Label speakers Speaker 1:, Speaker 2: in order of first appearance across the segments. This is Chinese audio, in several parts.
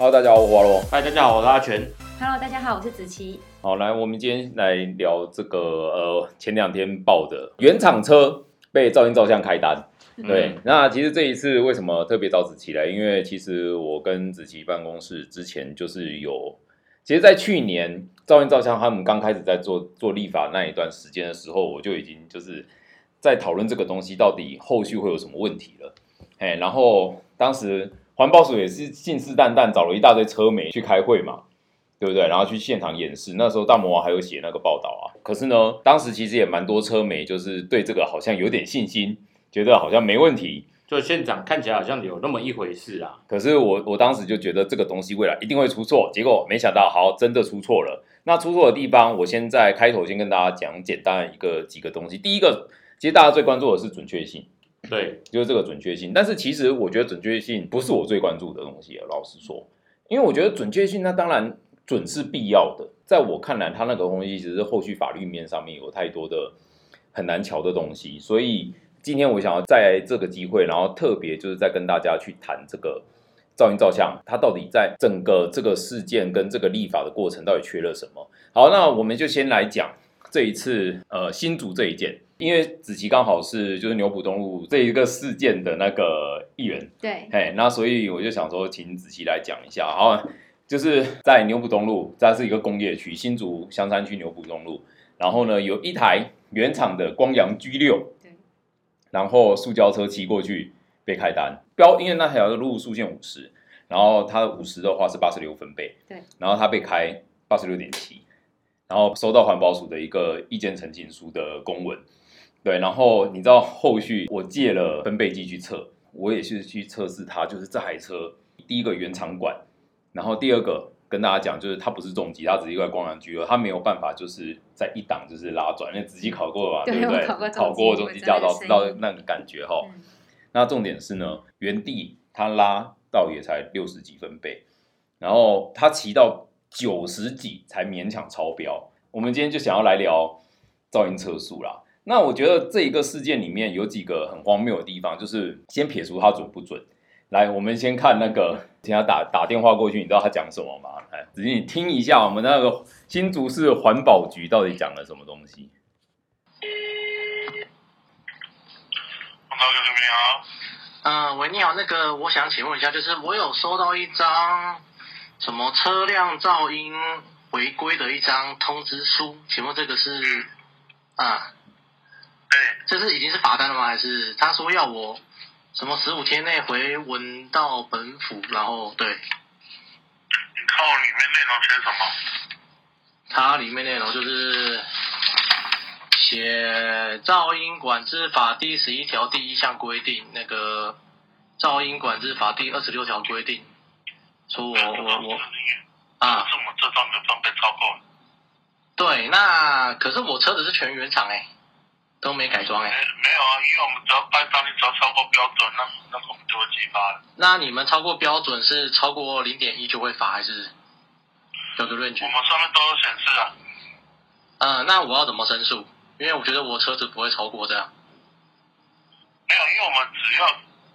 Speaker 1: Hello，大家好，我华罗。
Speaker 2: 嗨，大家好，我是阿全。
Speaker 3: Hello，大家好，我是子琪。
Speaker 1: 好，来，我们今天来聊这个呃，前两天报的原厂车被噪音照相开单。对，那其实这一次为什么特别找子琪来？因为其实我跟子琪办公室之前就是有，其实，在去年照音照相他们刚开始在做做立法那一段时间的时候，我就已经就是在讨论这个东西到底后续会有什么问题了。哎，然后当时环保署也是信誓旦旦找了一大堆车媒去开会嘛。对不对？然后去现场演示，那时候大魔王还有写那个报道啊。可是呢，当时其实也蛮多车媒，就是对这个好像有点信心，觉得好像没问题。
Speaker 2: 就现场看起来好像有那么一回事啊。
Speaker 1: 可是我我当时就觉得这个东西未来一定会出错，结果没想到，好，真的出错了。那出错的地方，我先在开头先跟大家讲简单一个几个东西。第一个，其实大家最关注的是准确性，
Speaker 2: 对，
Speaker 1: 就是这个准确性。但是其实我觉得准确性不是我最关注的东西，老实说，因为我觉得准确性，那当然。准是必要的，在我看来，它那个东西其实后续法律面上面有太多的很难瞧的东西，所以今天我想要在这个机会，然后特别就是在跟大家去谈这个噪音照相，它到底在整个这个事件跟这个立法的过程到底缺了什么？好，那我们就先来讲这一次呃新竹这一件，因为子琪刚好是就是牛埔东路这一个事件的那个议员，
Speaker 3: 对，
Speaker 1: 哎，那所以我就想说，请子琪来讲一下，好。就是在牛埔东路，这是一个工业区，新竹香山区牛埔东路。然后呢，有一台原厂的光阳 G 六，
Speaker 3: 对，
Speaker 1: 然后塑胶车骑过去被开单。标，因为那条路速限五十，然后它五十的话是八十六分贝，
Speaker 3: 对，
Speaker 1: 然后它被开八十六点七，然后收到环保署的一个意见陈情书的公文，对，然后你知道后续我借了分贝计去测，我也是去测试它，就是这台车第一个原厂管。然后第二个跟大家讲，就是它不是重机，它只是一块光阳机，它没有办法就是在一档就是拉转，因为仔细考过了吧，对不对？考过重机驾照，知道那个感觉哈。那重点是呢，原地它拉到也才六十几分贝，然后它骑到九十几才勉强超标。我们今天就想要来聊噪音测速啦。那我觉得这一个事件里面有几个很荒谬的地方，就是先撇除它准不准。来，我们先看那个，听他打打电话过去，你知道他讲什么吗？哎，仔细你听一下，我们那个新竹市环保局到底讲了什么东西？
Speaker 4: 黄导哥，你好。
Speaker 5: 嗯，喂，你好，那个我想请问一下，就是我有收到一张什么车辆噪音违规的一张通知书，请问这个是啊？
Speaker 4: 对。
Speaker 5: 这是已经是罚单了吗？还是他说要我？什么十五天内回文到本府，然后对。
Speaker 4: 你看我里面内容写什么？
Speaker 5: 它里面内容就是写《噪音管制法》第十一条第一项规定，那个《噪音管制法》第二十六条规定，说我我我
Speaker 4: 啊，是我这张的装备超过了。
Speaker 5: 对，那可是我车子是全原厂哎。都没改装哎，
Speaker 4: 没有啊，因为我们只要拍照，你只要超过标准，那那我们就会激发了。
Speaker 5: 那你们超过标准是超过零点一就会罚，还是有个论据？
Speaker 4: 我们上面都有显示啊。
Speaker 5: 嗯，那我要怎么申诉？因为我觉得我车子不会超过这样。
Speaker 4: 没有，因为我们只要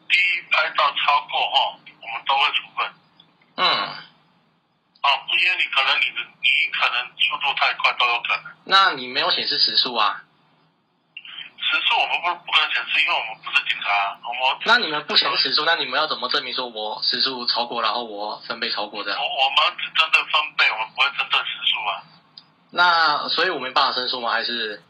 Speaker 4: 第一拍照超过哈，我们都会处分。
Speaker 5: 嗯。
Speaker 4: 哦，因为你可能你的你可能速度太快都有可能。
Speaker 5: 那你没有显示时速啊？
Speaker 4: 时速我们不不能显示，因为我们不是警察。我们
Speaker 5: 那你们不显示时速，那你们要怎么证明说我时速超过，然后我分贝超过这样？
Speaker 4: 我我们只针对分贝，我们不会针对时速啊。
Speaker 5: 那所以我没办法申诉吗？还是？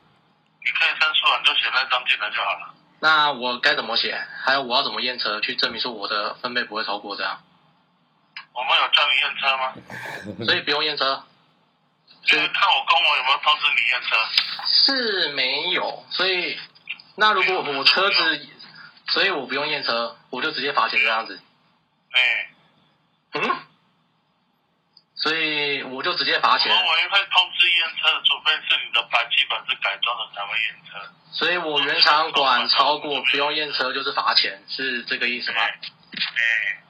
Speaker 4: 你可以申诉啊，你就写那张进来就好了。
Speaker 5: 那我该怎么写？还有我要怎么验车去证明说我的分贝不会超过这样？
Speaker 4: 我们有叫你验车吗？
Speaker 5: 所以不用验车。
Speaker 4: 就是看我公文有没有通知你验车。
Speaker 5: 是没有，所以那如果我车子，所以我不用验车，我就直接罚钱这样子。
Speaker 4: 哎，
Speaker 5: 嗯，所以我就直接罚钱。
Speaker 4: 我们会通知验车的，除非是你的排气管是改装的才会验车。
Speaker 5: 所以我原厂管超过不用验车就是罚钱，是这个意思吗？
Speaker 4: 哎。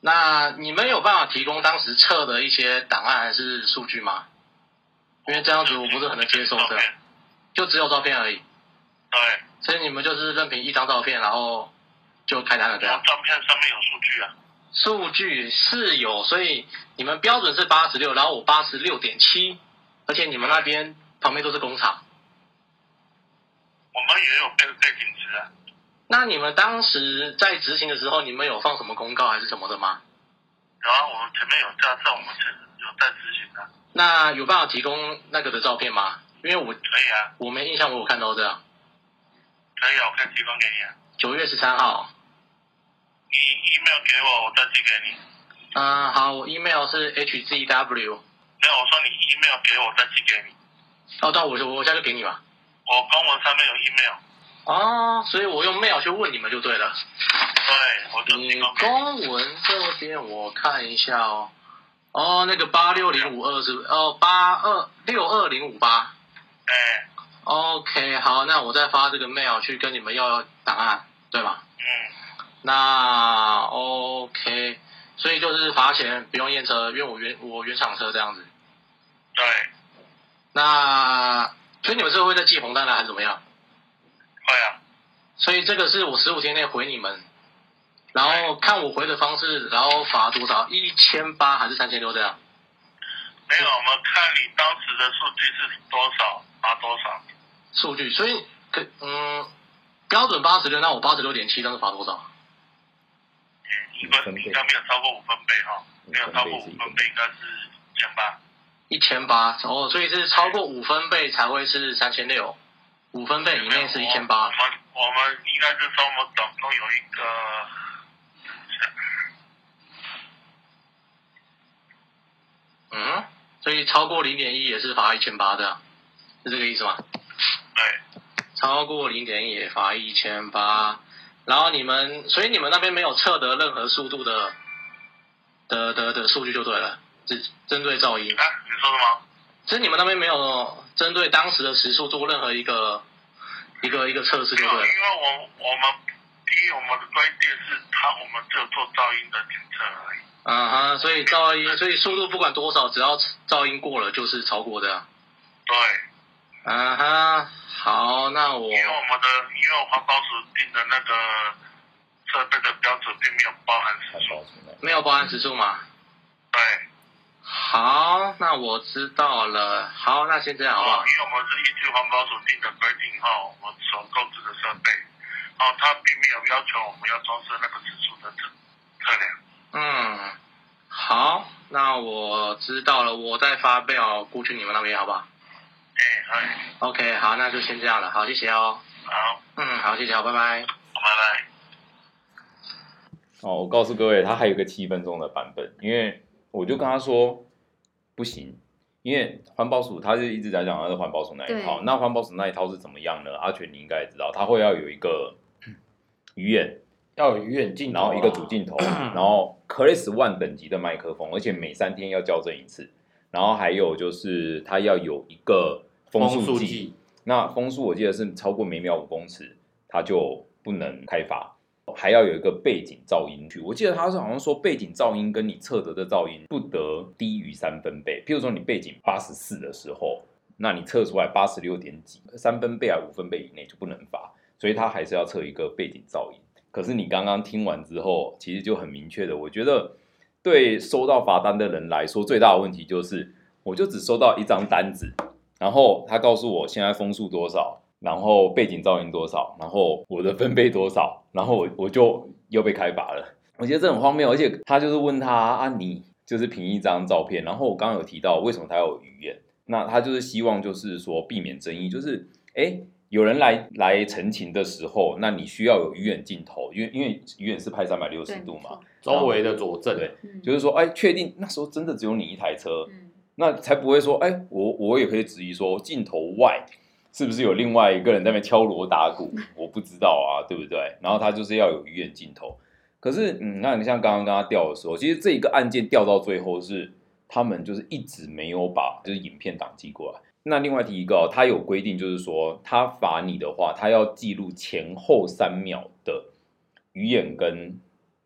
Speaker 5: 那你们有办法提供当时测的一些档案还是数据吗？因为这样子我不是很能接受的，就只有照片而已。
Speaker 4: 对。
Speaker 5: 所以你们就是任凭一张照片，然后就开单了，对
Speaker 4: 啊。照片上面有数据啊。
Speaker 5: 数据是有，所以你们标准是八十六，然后我八十六点七，而且你们那边旁边都是工厂。
Speaker 4: 我们也有背背景值啊。
Speaker 5: 那你们当时在执行的时候，你们有放什么公告还是什么的吗？
Speaker 4: 有啊我们前面有驾照，我们是有在执行的。
Speaker 5: 那有办法提供那个的照片吗？因为我
Speaker 4: 可以啊，
Speaker 5: 我没印象，我有看到这样。
Speaker 4: 可以啊，我可以提供给你啊。
Speaker 5: 九月十三号，
Speaker 4: 你 email 给我，我再寄给你。
Speaker 5: 嗯，好，我 email 是 hzw，
Speaker 4: 没有，我说你 email 给我，再寄给你。
Speaker 5: 哦，到我就我现在就给你吧。
Speaker 4: 我公文上面有 email，
Speaker 5: 哦，所以我用 mail 去问你们就对了。
Speaker 4: 对，我就
Speaker 5: 你。公文这边我看一下哦。哦，那个八六零五二是？哦，八二六二零五八。
Speaker 4: 哎，
Speaker 5: OK，好，那我再发这个 mail 去跟你们要档案，对吧？
Speaker 4: 嗯，
Speaker 5: 那 OK，所以就是罚钱，不用验车，因为我原我原厂车这样子。
Speaker 4: 对，
Speaker 5: 那所以你们是会再寄红单来还是怎么样？
Speaker 4: 会啊。
Speaker 5: 所以这个是我十五天内回你们，然后看我回的方式，然后罚多少？一千八还是三千六这样？
Speaker 4: 没有，我们看你当时的数据是多少，罚多少。
Speaker 5: 数据，所以可嗯，标准八十六，那我八十六点七，那是罚多少？
Speaker 4: 嗯，一分应该没有超过五分贝哈，没有超过五分贝应该是一千八。
Speaker 5: 一千八哦，所以是超过五分贝才会是三千六，五分贝以内是一千八
Speaker 4: 我
Speaker 5: 八。
Speaker 4: 们我们应该是说我们总共有一个，
Speaker 5: 嗯，所以超过零点一也是罚一千八的，是这个意思吗？
Speaker 4: 对，
Speaker 5: 超过零点一也罚一千八，然后你们，所以你们那边没有测得任何速度的的的的数据就对了，只针对噪音，
Speaker 4: 啊，你说什么？
Speaker 5: 其实你们那边没有针对当时的时速做任何一个一个一个测试，就对了。
Speaker 4: 因为我我们第一我们的规定是它我们只有做噪音的检测而已。
Speaker 5: 啊哈，所以噪音，所以速度不管多少，只要噪音过了就是超过的。
Speaker 4: 对，
Speaker 5: 啊哈，好，那我
Speaker 4: 因为我们的因为环保署定的那个设备的标准并没有包含时速。
Speaker 5: 没有包含时速吗。
Speaker 4: 对，
Speaker 5: 好，那我知道了。好，那先这样好不好
Speaker 4: 哦，？因为我们是依据环保署定的规定后，我们所购置的设备，哦，他并没有要求我们要装设那个指数的测测量。
Speaker 5: 嗯，好，那我知道了，我再发表过去你们那边好不好
Speaker 4: 哎，好
Speaker 5: ，？OK，好，那就先这样了。好，谢谢哦。
Speaker 4: 好，
Speaker 5: 嗯，好，谢谢，好，拜拜。
Speaker 4: 拜拜。
Speaker 1: 哦，我告诉各位，他还有个七分钟的版本，因为我就跟他说不行，因为环保署他就一直在讲他是环保署那一套，那环保署那一套是怎么样呢？阿全你应该也知道，他会要有一个鱼眼，
Speaker 2: 要有鱼眼镜头啊，
Speaker 1: 然后一个主镜头，然后 Chris One 等级的麦克风，而且每三天要校正一次，然后还有就是它要有一个风
Speaker 2: 风
Speaker 1: 速计，
Speaker 2: 速计，
Speaker 1: 那风速我记得是超过每秒五公尺，它就不能开发。还要有一个背景噪音区，我记得他是好像说背景噪音跟你测得的噪音不得低于三分贝。譬如说你背景八十四的时候，那你测出来八十六点几，三分贝啊五分贝以内就不能发，所以他还是要测一个背景噪音。可是你刚刚听完之后，其实就很明确的，我觉得对收到罚单的人来说，最大的问题就是，我就只收到一张单子，然后他告诉我现在风速多少，然后背景噪音多少，然后我的分贝多少，然后我我就又被开罚了。我觉得这很荒谬，而且他就是问他啊，你就是凭一张照片，然后我刚刚有提到为什么他要有语言，那他就是希望就是说避免争议，就是哎。有人来来陈情的时候，那你需要有鱼眼镜头，因为因为鱼眼是拍三百六十，度嘛，
Speaker 2: 周围的佐证，
Speaker 1: 对
Speaker 3: 嗯
Speaker 1: 就是说，哎，确定那时候真的只有你一台车，
Speaker 3: 嗯
Speaker 1: 那才不会说，哎，我我也可以质疑说，镜头外是不是有另外一个人在那边敲锣打鼓？我不知道啊，对不对？然后他就是要有鱼眼镜头，可是，嗯，那你像刚刚跟他调的时候，其实这一个案件调到最后是他们就是一直没有把就是影片档寄过来。那另外提一个、哦，他有规定，就是说他罚你的话，他要记录前后三秒的鱼眼跟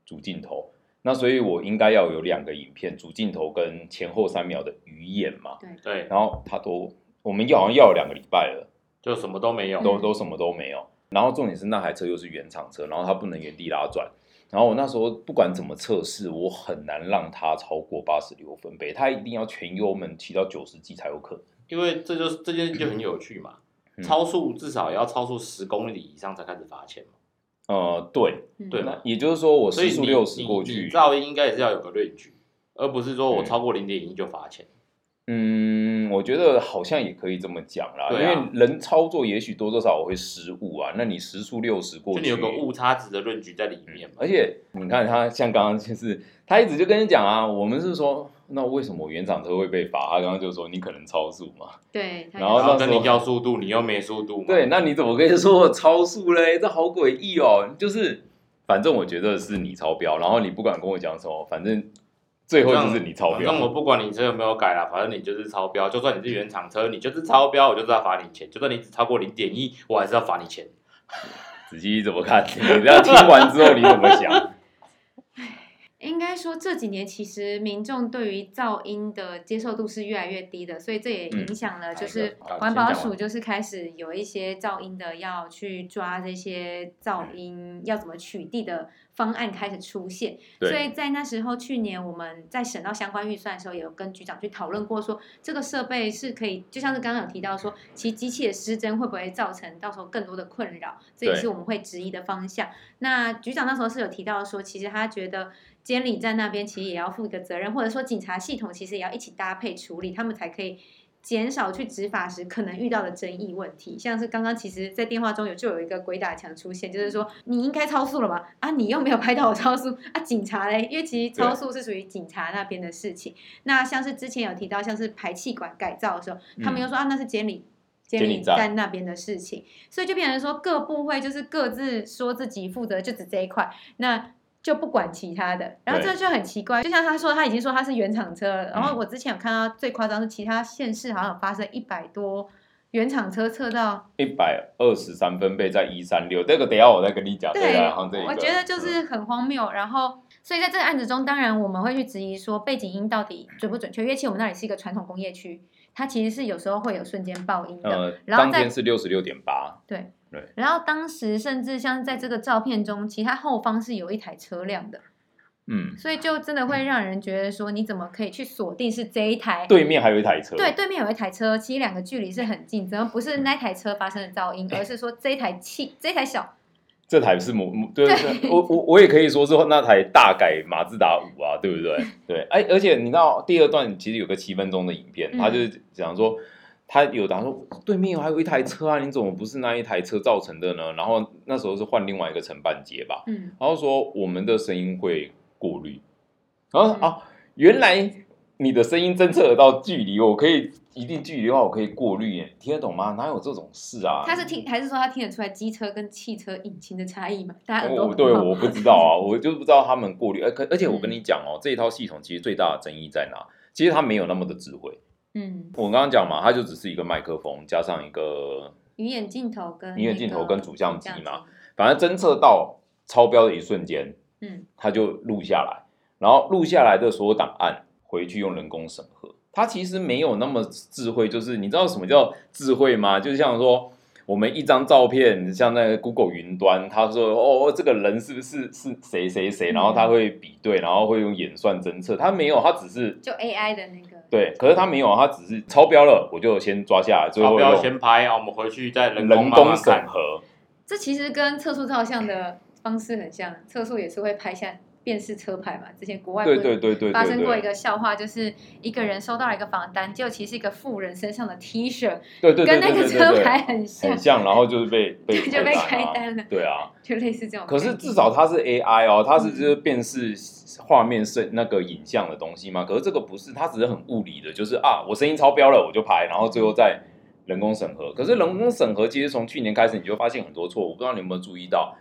Speaker 1: 主镜头。那所以我应该要有两个影片，主镜头跟前后三秒的鱼眼嘛。
Speaker 2: 对，
Speaker 1: 然后他都我们要好像要了两个礼拜了，
Speaker 2: 就什么都没有，
Speaker 1: 都都什么都没有。然后重点是那台车又是原厂车，然后它不能原地拉转，然后我那时候不管怎么测试，我很难让它超过八十六分贝，它一定要全油门骑到九十几才有可能。
Speaker 2: 因为这就是这件事就很有趣嘛，
Speaker 1: 嗯
Speaker 2: 超速至少也要超速十公里以上才开始罚钱嘛，
Speaker 1: 呃，对，
Speaker 3: 嗯
Speaker 2: 对
Speaker 1: 那也就是说我
Speaker 2: 所以你
Speaker 1: 时速六十
Speaker 2: 你你
Speaker 1: 过去，
Speaker 2: 噪音应该也是要有个论据，而不是说我
Speaker 1: 嗯
Speaker 2: 超过零点一就罚钱。
Speaker 1: 嗯，我觉得好像也可以这么讲啦，
Speaker 2: 对啊
Speaker 1: 因为人操作也许多多少少会失误啊，那你时速六十过去，
Speaker 2: 就你有个误差值的论据在里面嘛。
Speaker 1: 而且你看他像刚刚就是他一直就跟你讲啊，我们是说那为什么原厂车会被罚？他刚刚就说你可能超速嘛，
Speaker 3: 对，
Speaker 1: 然后那时候
Speaker 2: 然后跟你要速度，你又没速度嘛。
Speaker 1: 对，那你怎么可以说我超速嘞？这好诡异哦！就是反正我觉得是你超标，然后你不管跟我讲什么，反正最后就是你超
Speaker 2: 标。那我。不管你车有没有改啦，反正你就是超标。就算你是原厂车，你就是超标，我就是要罚你钱。就算你只超过零点一，我还是要罚你钱。
Speaker 1: 子琪怎么看？你这样听完之后你怎么想？
Speaker 3: 应该说这几年其实民众对于噪音的接受度是越来越低的，所以这也影响了，就是环保署就是开始有一些噪音的要去抓这些噪音要怎么取缔的方案开始出现。所以在那时候，去年我们在审到相关预算的时候，也有跟局长去讨论过说这个设备是可以，就像是刚刚有提到说，其实机器的失真会不会造成到时候更多的困扰，这也是我们会质疑的方向。那局长那时候是有提到说，其实他觉得监理在那边其实也要负一个责任，或者说警察系统其实也要一起搭配处理，他们才可以。减少去执法时可能遇到的争议问题，像是刚刚其实，在电话中有就有一个鬼打墙出现，就是说你应该超速了嘛，啊，你又没有拍到我超速，啊，警察嘞，因为其实超速是属于警察那边的事情。那像是之前有提到，像是排气管改造的时候，他们又说、啊，那是监理监理
Speaker 1: 监理站
Speaker 3: 站那边的事情，所以就变成说各部会就是各自说自己负责就只这一块，那就不管其他的，然后
Speaker 1: 对
Speaker 3: 这就很奇怪。就像他说，他已经说他是原厂车了，然后
Speaker 1: 嗯
Speaker 3: 我之前有看到最夸张是其他县市好像有发生一百多原厂车测到，
Speaker 1: 一百二十三分贝在一三六，这个等一下我再跟你讲。
Speaker 3: 对，
Speaker 1: 啊，好像这
Speaker 3: 我觉得就是很荒谬。然后，所以在这个案子中，当然我们会去质疑说背景音到底准不准确，因为其实我们那里是一个传统工业区，它其实是有时候会有瞬间爆音的。
Speaker 1: 呃，
Speaker 3: 然后在
Speaker 1: 当天是六十六点八，
Speaker 3: 对
Speaker 1: 对
Speaker 3: 然后当时甚至像在这个照片中，其实它后方是有一台车辆的，
Speaker 1: 嗯，
Speaker 3: 所以就真的会让人觉得说，你怎么可以去锁定是这一台？
Speaker 1: 对面还有一台车，
Speaker 3: 对，对面有一台车，其实两个距离是很近，怎么不是那台车发生的噪音，而是说这一台汽这一台小
Speaker 1: 这台是摩，对对，我我我也可以说是那台大改马自达五啊，对不对？对，哎，而且你知道第二段其实有个七分钟的影片，
Speaker 3: 嗯
Speaker 1: 他就是讲说。他有答说对面还有一台车啊，你怎么不是那一台车造成的呢？然后那时候是换另外一个承办街吧，
Speaker 3: 嗯，
Speaker 1: 然后说我们的声音会过滤，然后、
Speaker 3: 嗯
Speaker 1: 啊，原来你的声音侦测得到距离，我可以一定距离的话，我可以过滤耶，听得懂吗？哪有这种事啊？
Speaker 3: 他是听还是说他听得出来机车跟汽车引擎的差异吗？大家耳朵
Speaker 1: 我对 我不知道啊，我就不知道他们过滤，而可而且我
Speaker 3: 嗯
Speaker 1: 跟你讲哦，这一套系统其实最大的争议在哪？其实它没有那么的智慧。
Speaker 3: 嗯，
Speaker 1: 我刚刚讲嘛，它就只是一个麦克风加上一个，
Speaker 3: 鱼眼镜头跟
Speaker 1: 鱼眼镜头跟主相机嘛，反正侦测到超标的一瞬间，
Speaker 3: 嗯，
Speaker 1: 它就录下来，然后录下来的所有档案回去用人工审核。它其实没有那么智慧，就是你知道什么叫智慧吗？就是像说我们一张照片，像那个 Google 云端，他说哦，这个人是不是是谁谁谁，然后他会比对，然后会用演算侦测。他没有，他只是
Speaker 3: 就 AI 的那个，
Speaker 1: 对，可是他没有，他只是超标了，我就先抓下来，最
Speaker 2: 超标
Speaker 1: 后
Speaker 2: 先拍啊，我们回去再人
Speaker 1: 人
Speaker 2: 工慢
Speaker 1: 工审。核。
Speaker 3: 这其实跟测速照相的方式很像，测速也是会拍下辨识车牌嘛。之前国外不
Speaker 1: 对对对对对
Speaker 3: 发生过一
Speaker 1: 对，
Speaker 3: 个笑话，就是一个人收到了一个房单，结果其实是一个富人身上的 T 恤，
Speaker 1: 对对对
Speaker 3: 跟那个车牌很像，
Speaker 1: 很像，然后就是被 被
Speaker 3: 就被
Speaker 1: 开
Speaker 3: 单了，
Speaker 1: 对啊。
Speaker 3: 就类似这种
Speaker 1: 可。是至少它是 AI 哦，它是
Speaker 3: 嗯
Speaker 1: 就是辨识画面是那个影像的东西嘛。可是这个不是，它只是很物理的，就是啊，我声音超标了我就拍，然后最后再人工审核。可是人工审核其实从去年开始你就发现很多错误，不知道你有没有注意到？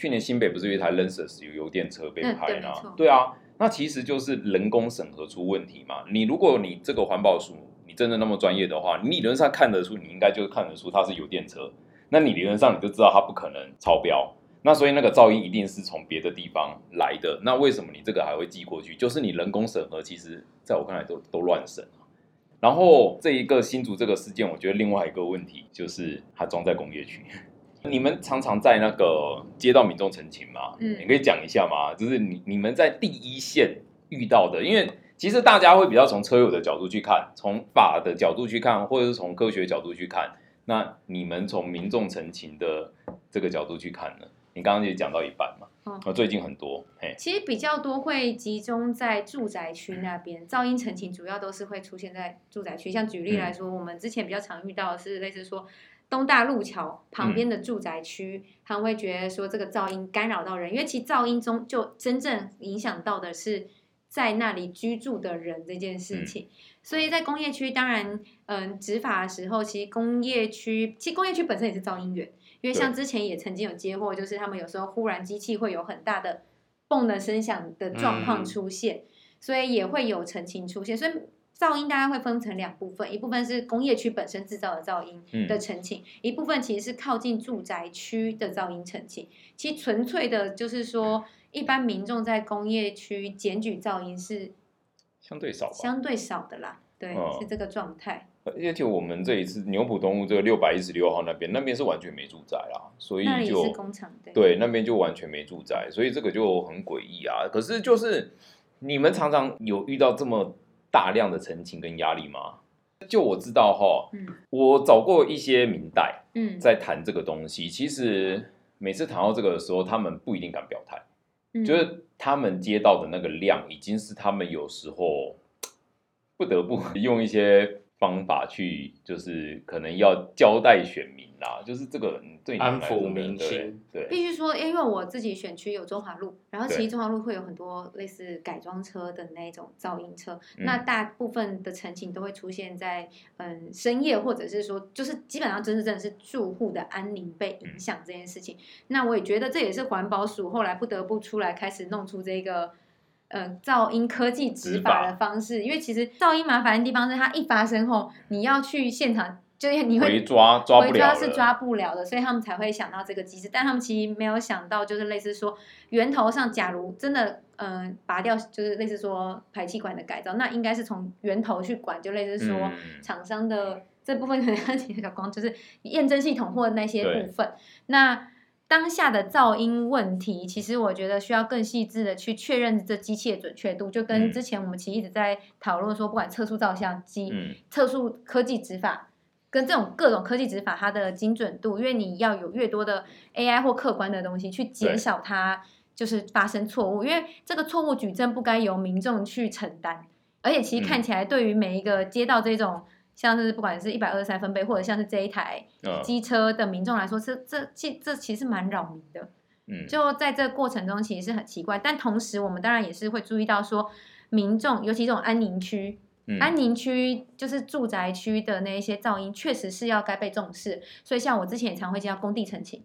Speaker 1: 去年新北不是有一台 Lexus 有油电车被
Speaker 3: 嗯
Speaker 1: 拍吗
Speaker 3: 对
Speaker 1: 啊，那其实就是人工审核出问题嘛。你如果你这个环保署你真的那么专业的话，你理论上看得出，你应该就看得出它是油电车。那你理论上你就知道它不可能超标。那所以那个噪音一定是从别的地方来的。那为什么你这个还会寄过去？就是你人工审核，其实在我看来都都乱审啊然后这一个新竹这个事件，我觉得另外一个问题就是它装在工业区。你们常常在那个街道民众陈情嘛？
Speaker 3: 嗯
Speaker 1: 你可以讲一下吗？就是你你们在第一线遇到的，因为其实大家会比较从车友的角度去看，从法的角度去看，或者是从科学角度去看。那你们从民众陈情的这个角度去看呢？你刚刚也讲到一半嘛？
Speaker 3: 哦
Speaker 1: 哦，最近很多，嘿，
Speaker 3: 其实比较多会集中在住宅区那边，噪音陈情主要都是会出现在住宅区。像举例来说，我们之前比较常遇到的是类似说东大路桥旁边的住宅区，他们会觉得说这个噪音干扰到人，因为其实噪音中就真正影响到的是在那里居住的人这件事情。所以在工业区，当然，嗯，执法的时候，其实工业区，其实工业区本身也是噪音源，因为像之前也曾经有接获，就是他们有时候忽然机器会有很大的蹦的声响的状况
Speaker 2: 嗯
Speaker 3: 出现，所以也会有澄清出现。所以噪音大概会分成两部分，一部分是工业区本身制造的噪音
Speaker 1: 嗯
Speaker 3: 的澄清，一部分其实是靠近住宅区的噪音澄清。其实纯粹的就是说，一般民众在工业区检举噪音是
Speaker 1: 相对少。
Speaker 3: 相对少的啦，对，
Speaker 1: 哦
Speaker 3: 是这个状态。
Speaker 1: 而且我们这一次牛埔东路这个六百一十六号那边，那边是完全没住宅啦，所以是
Speaker 3: 工厂对
Speaker 1: 对，那边就完全没住宅，所以这个就很诡异啊。可是就是你们常常有遇到这么大量的澄清跟压力吗？就我知道哈，
Speaker 3: 嗯。
Speaker 1: 我找过一些明代
Speaker 3: 嗯，
Speaker 1: 在谈这个东西，其实每次谈到这个的时候，他们不一定敢表态，
Speaker 3: 嗯。
Speaker 1: 就是他们接到的那个量，已经是他们有时候不得不 用一些方法去，就是可能要交代选民啦，就是这个嗯对你
Speaker 2: 安抚
Speaker 1: 来说对
Speaker 2: 民心
Speaker 1: 对。
Speaker 3: 必须说，因为我自己选区有中华路，然后其实中华路会有很多类似改装车的那种噪音车，
Speaker 1: 嗯
Speaker 3: 那大部分的陈情都会出现在嗯深夜，或者是说就是基本上真的真的是住户的安宁被影响这件事情。那我也觉得这也是环保署后来不得不出来开始弄出这个。呃，噪音科技执
Speaker 1: 执
Speaker 3: 法
Speaker 1: 法
Speaker 3: 的方式，因为其实噪音麻烦的地方是它一发生后，你要去现场，就是你会
Speaker 1: 回抓抓不了了，
Speaker 3: 抓是抓不了的，所以他们才会想到这个机制。但他们其实没有想到，就是类似说源头上，假如真的嗯、呃拔掉，就是类似说排气管的改造，那应该是从源头去管，就类似说
Speaker 1: 嗯
Speaker 3: 厂商的这部分可能要请小光，就是验证系统或那些部分。那当下的噪音问题，其实我觉得需要更细致的去确认这机器的准确度，就跟
Speaker 1: 嗯。
Speaker 3: 之前我们其实一直在讨论说，不管测速照相机、
Speaker 1: 嗯。
Speaker 3: 测速科技执法。跟这种各种科技执法，它的精准度，因为你要有越多的 AI 或客观的东西去减少它就是发生错误，因为这个错误举证不该由民众去承担，而且其实看
Speaker 1: 嗯。
Speaker 3: 起来对于每一个接到这种像是不管是一百二十三分贝，或者像是这一台
Speaker 1: 嗯
Speaker 3: 机车的民众来说，这这这这其实蛮扰民的。
Speaker 1: 嗯，
Speaker 3: 就在这过程中，其实是很奇怪。但同时，我们当然也是会注意到说，民众尤其这种安宁区，
Speaker 1: 嗯
Speaker 3: 安宁区就是住宅区的那一些噪音，确实是要该被重视。所以，像我之前也常会接到工地澄清，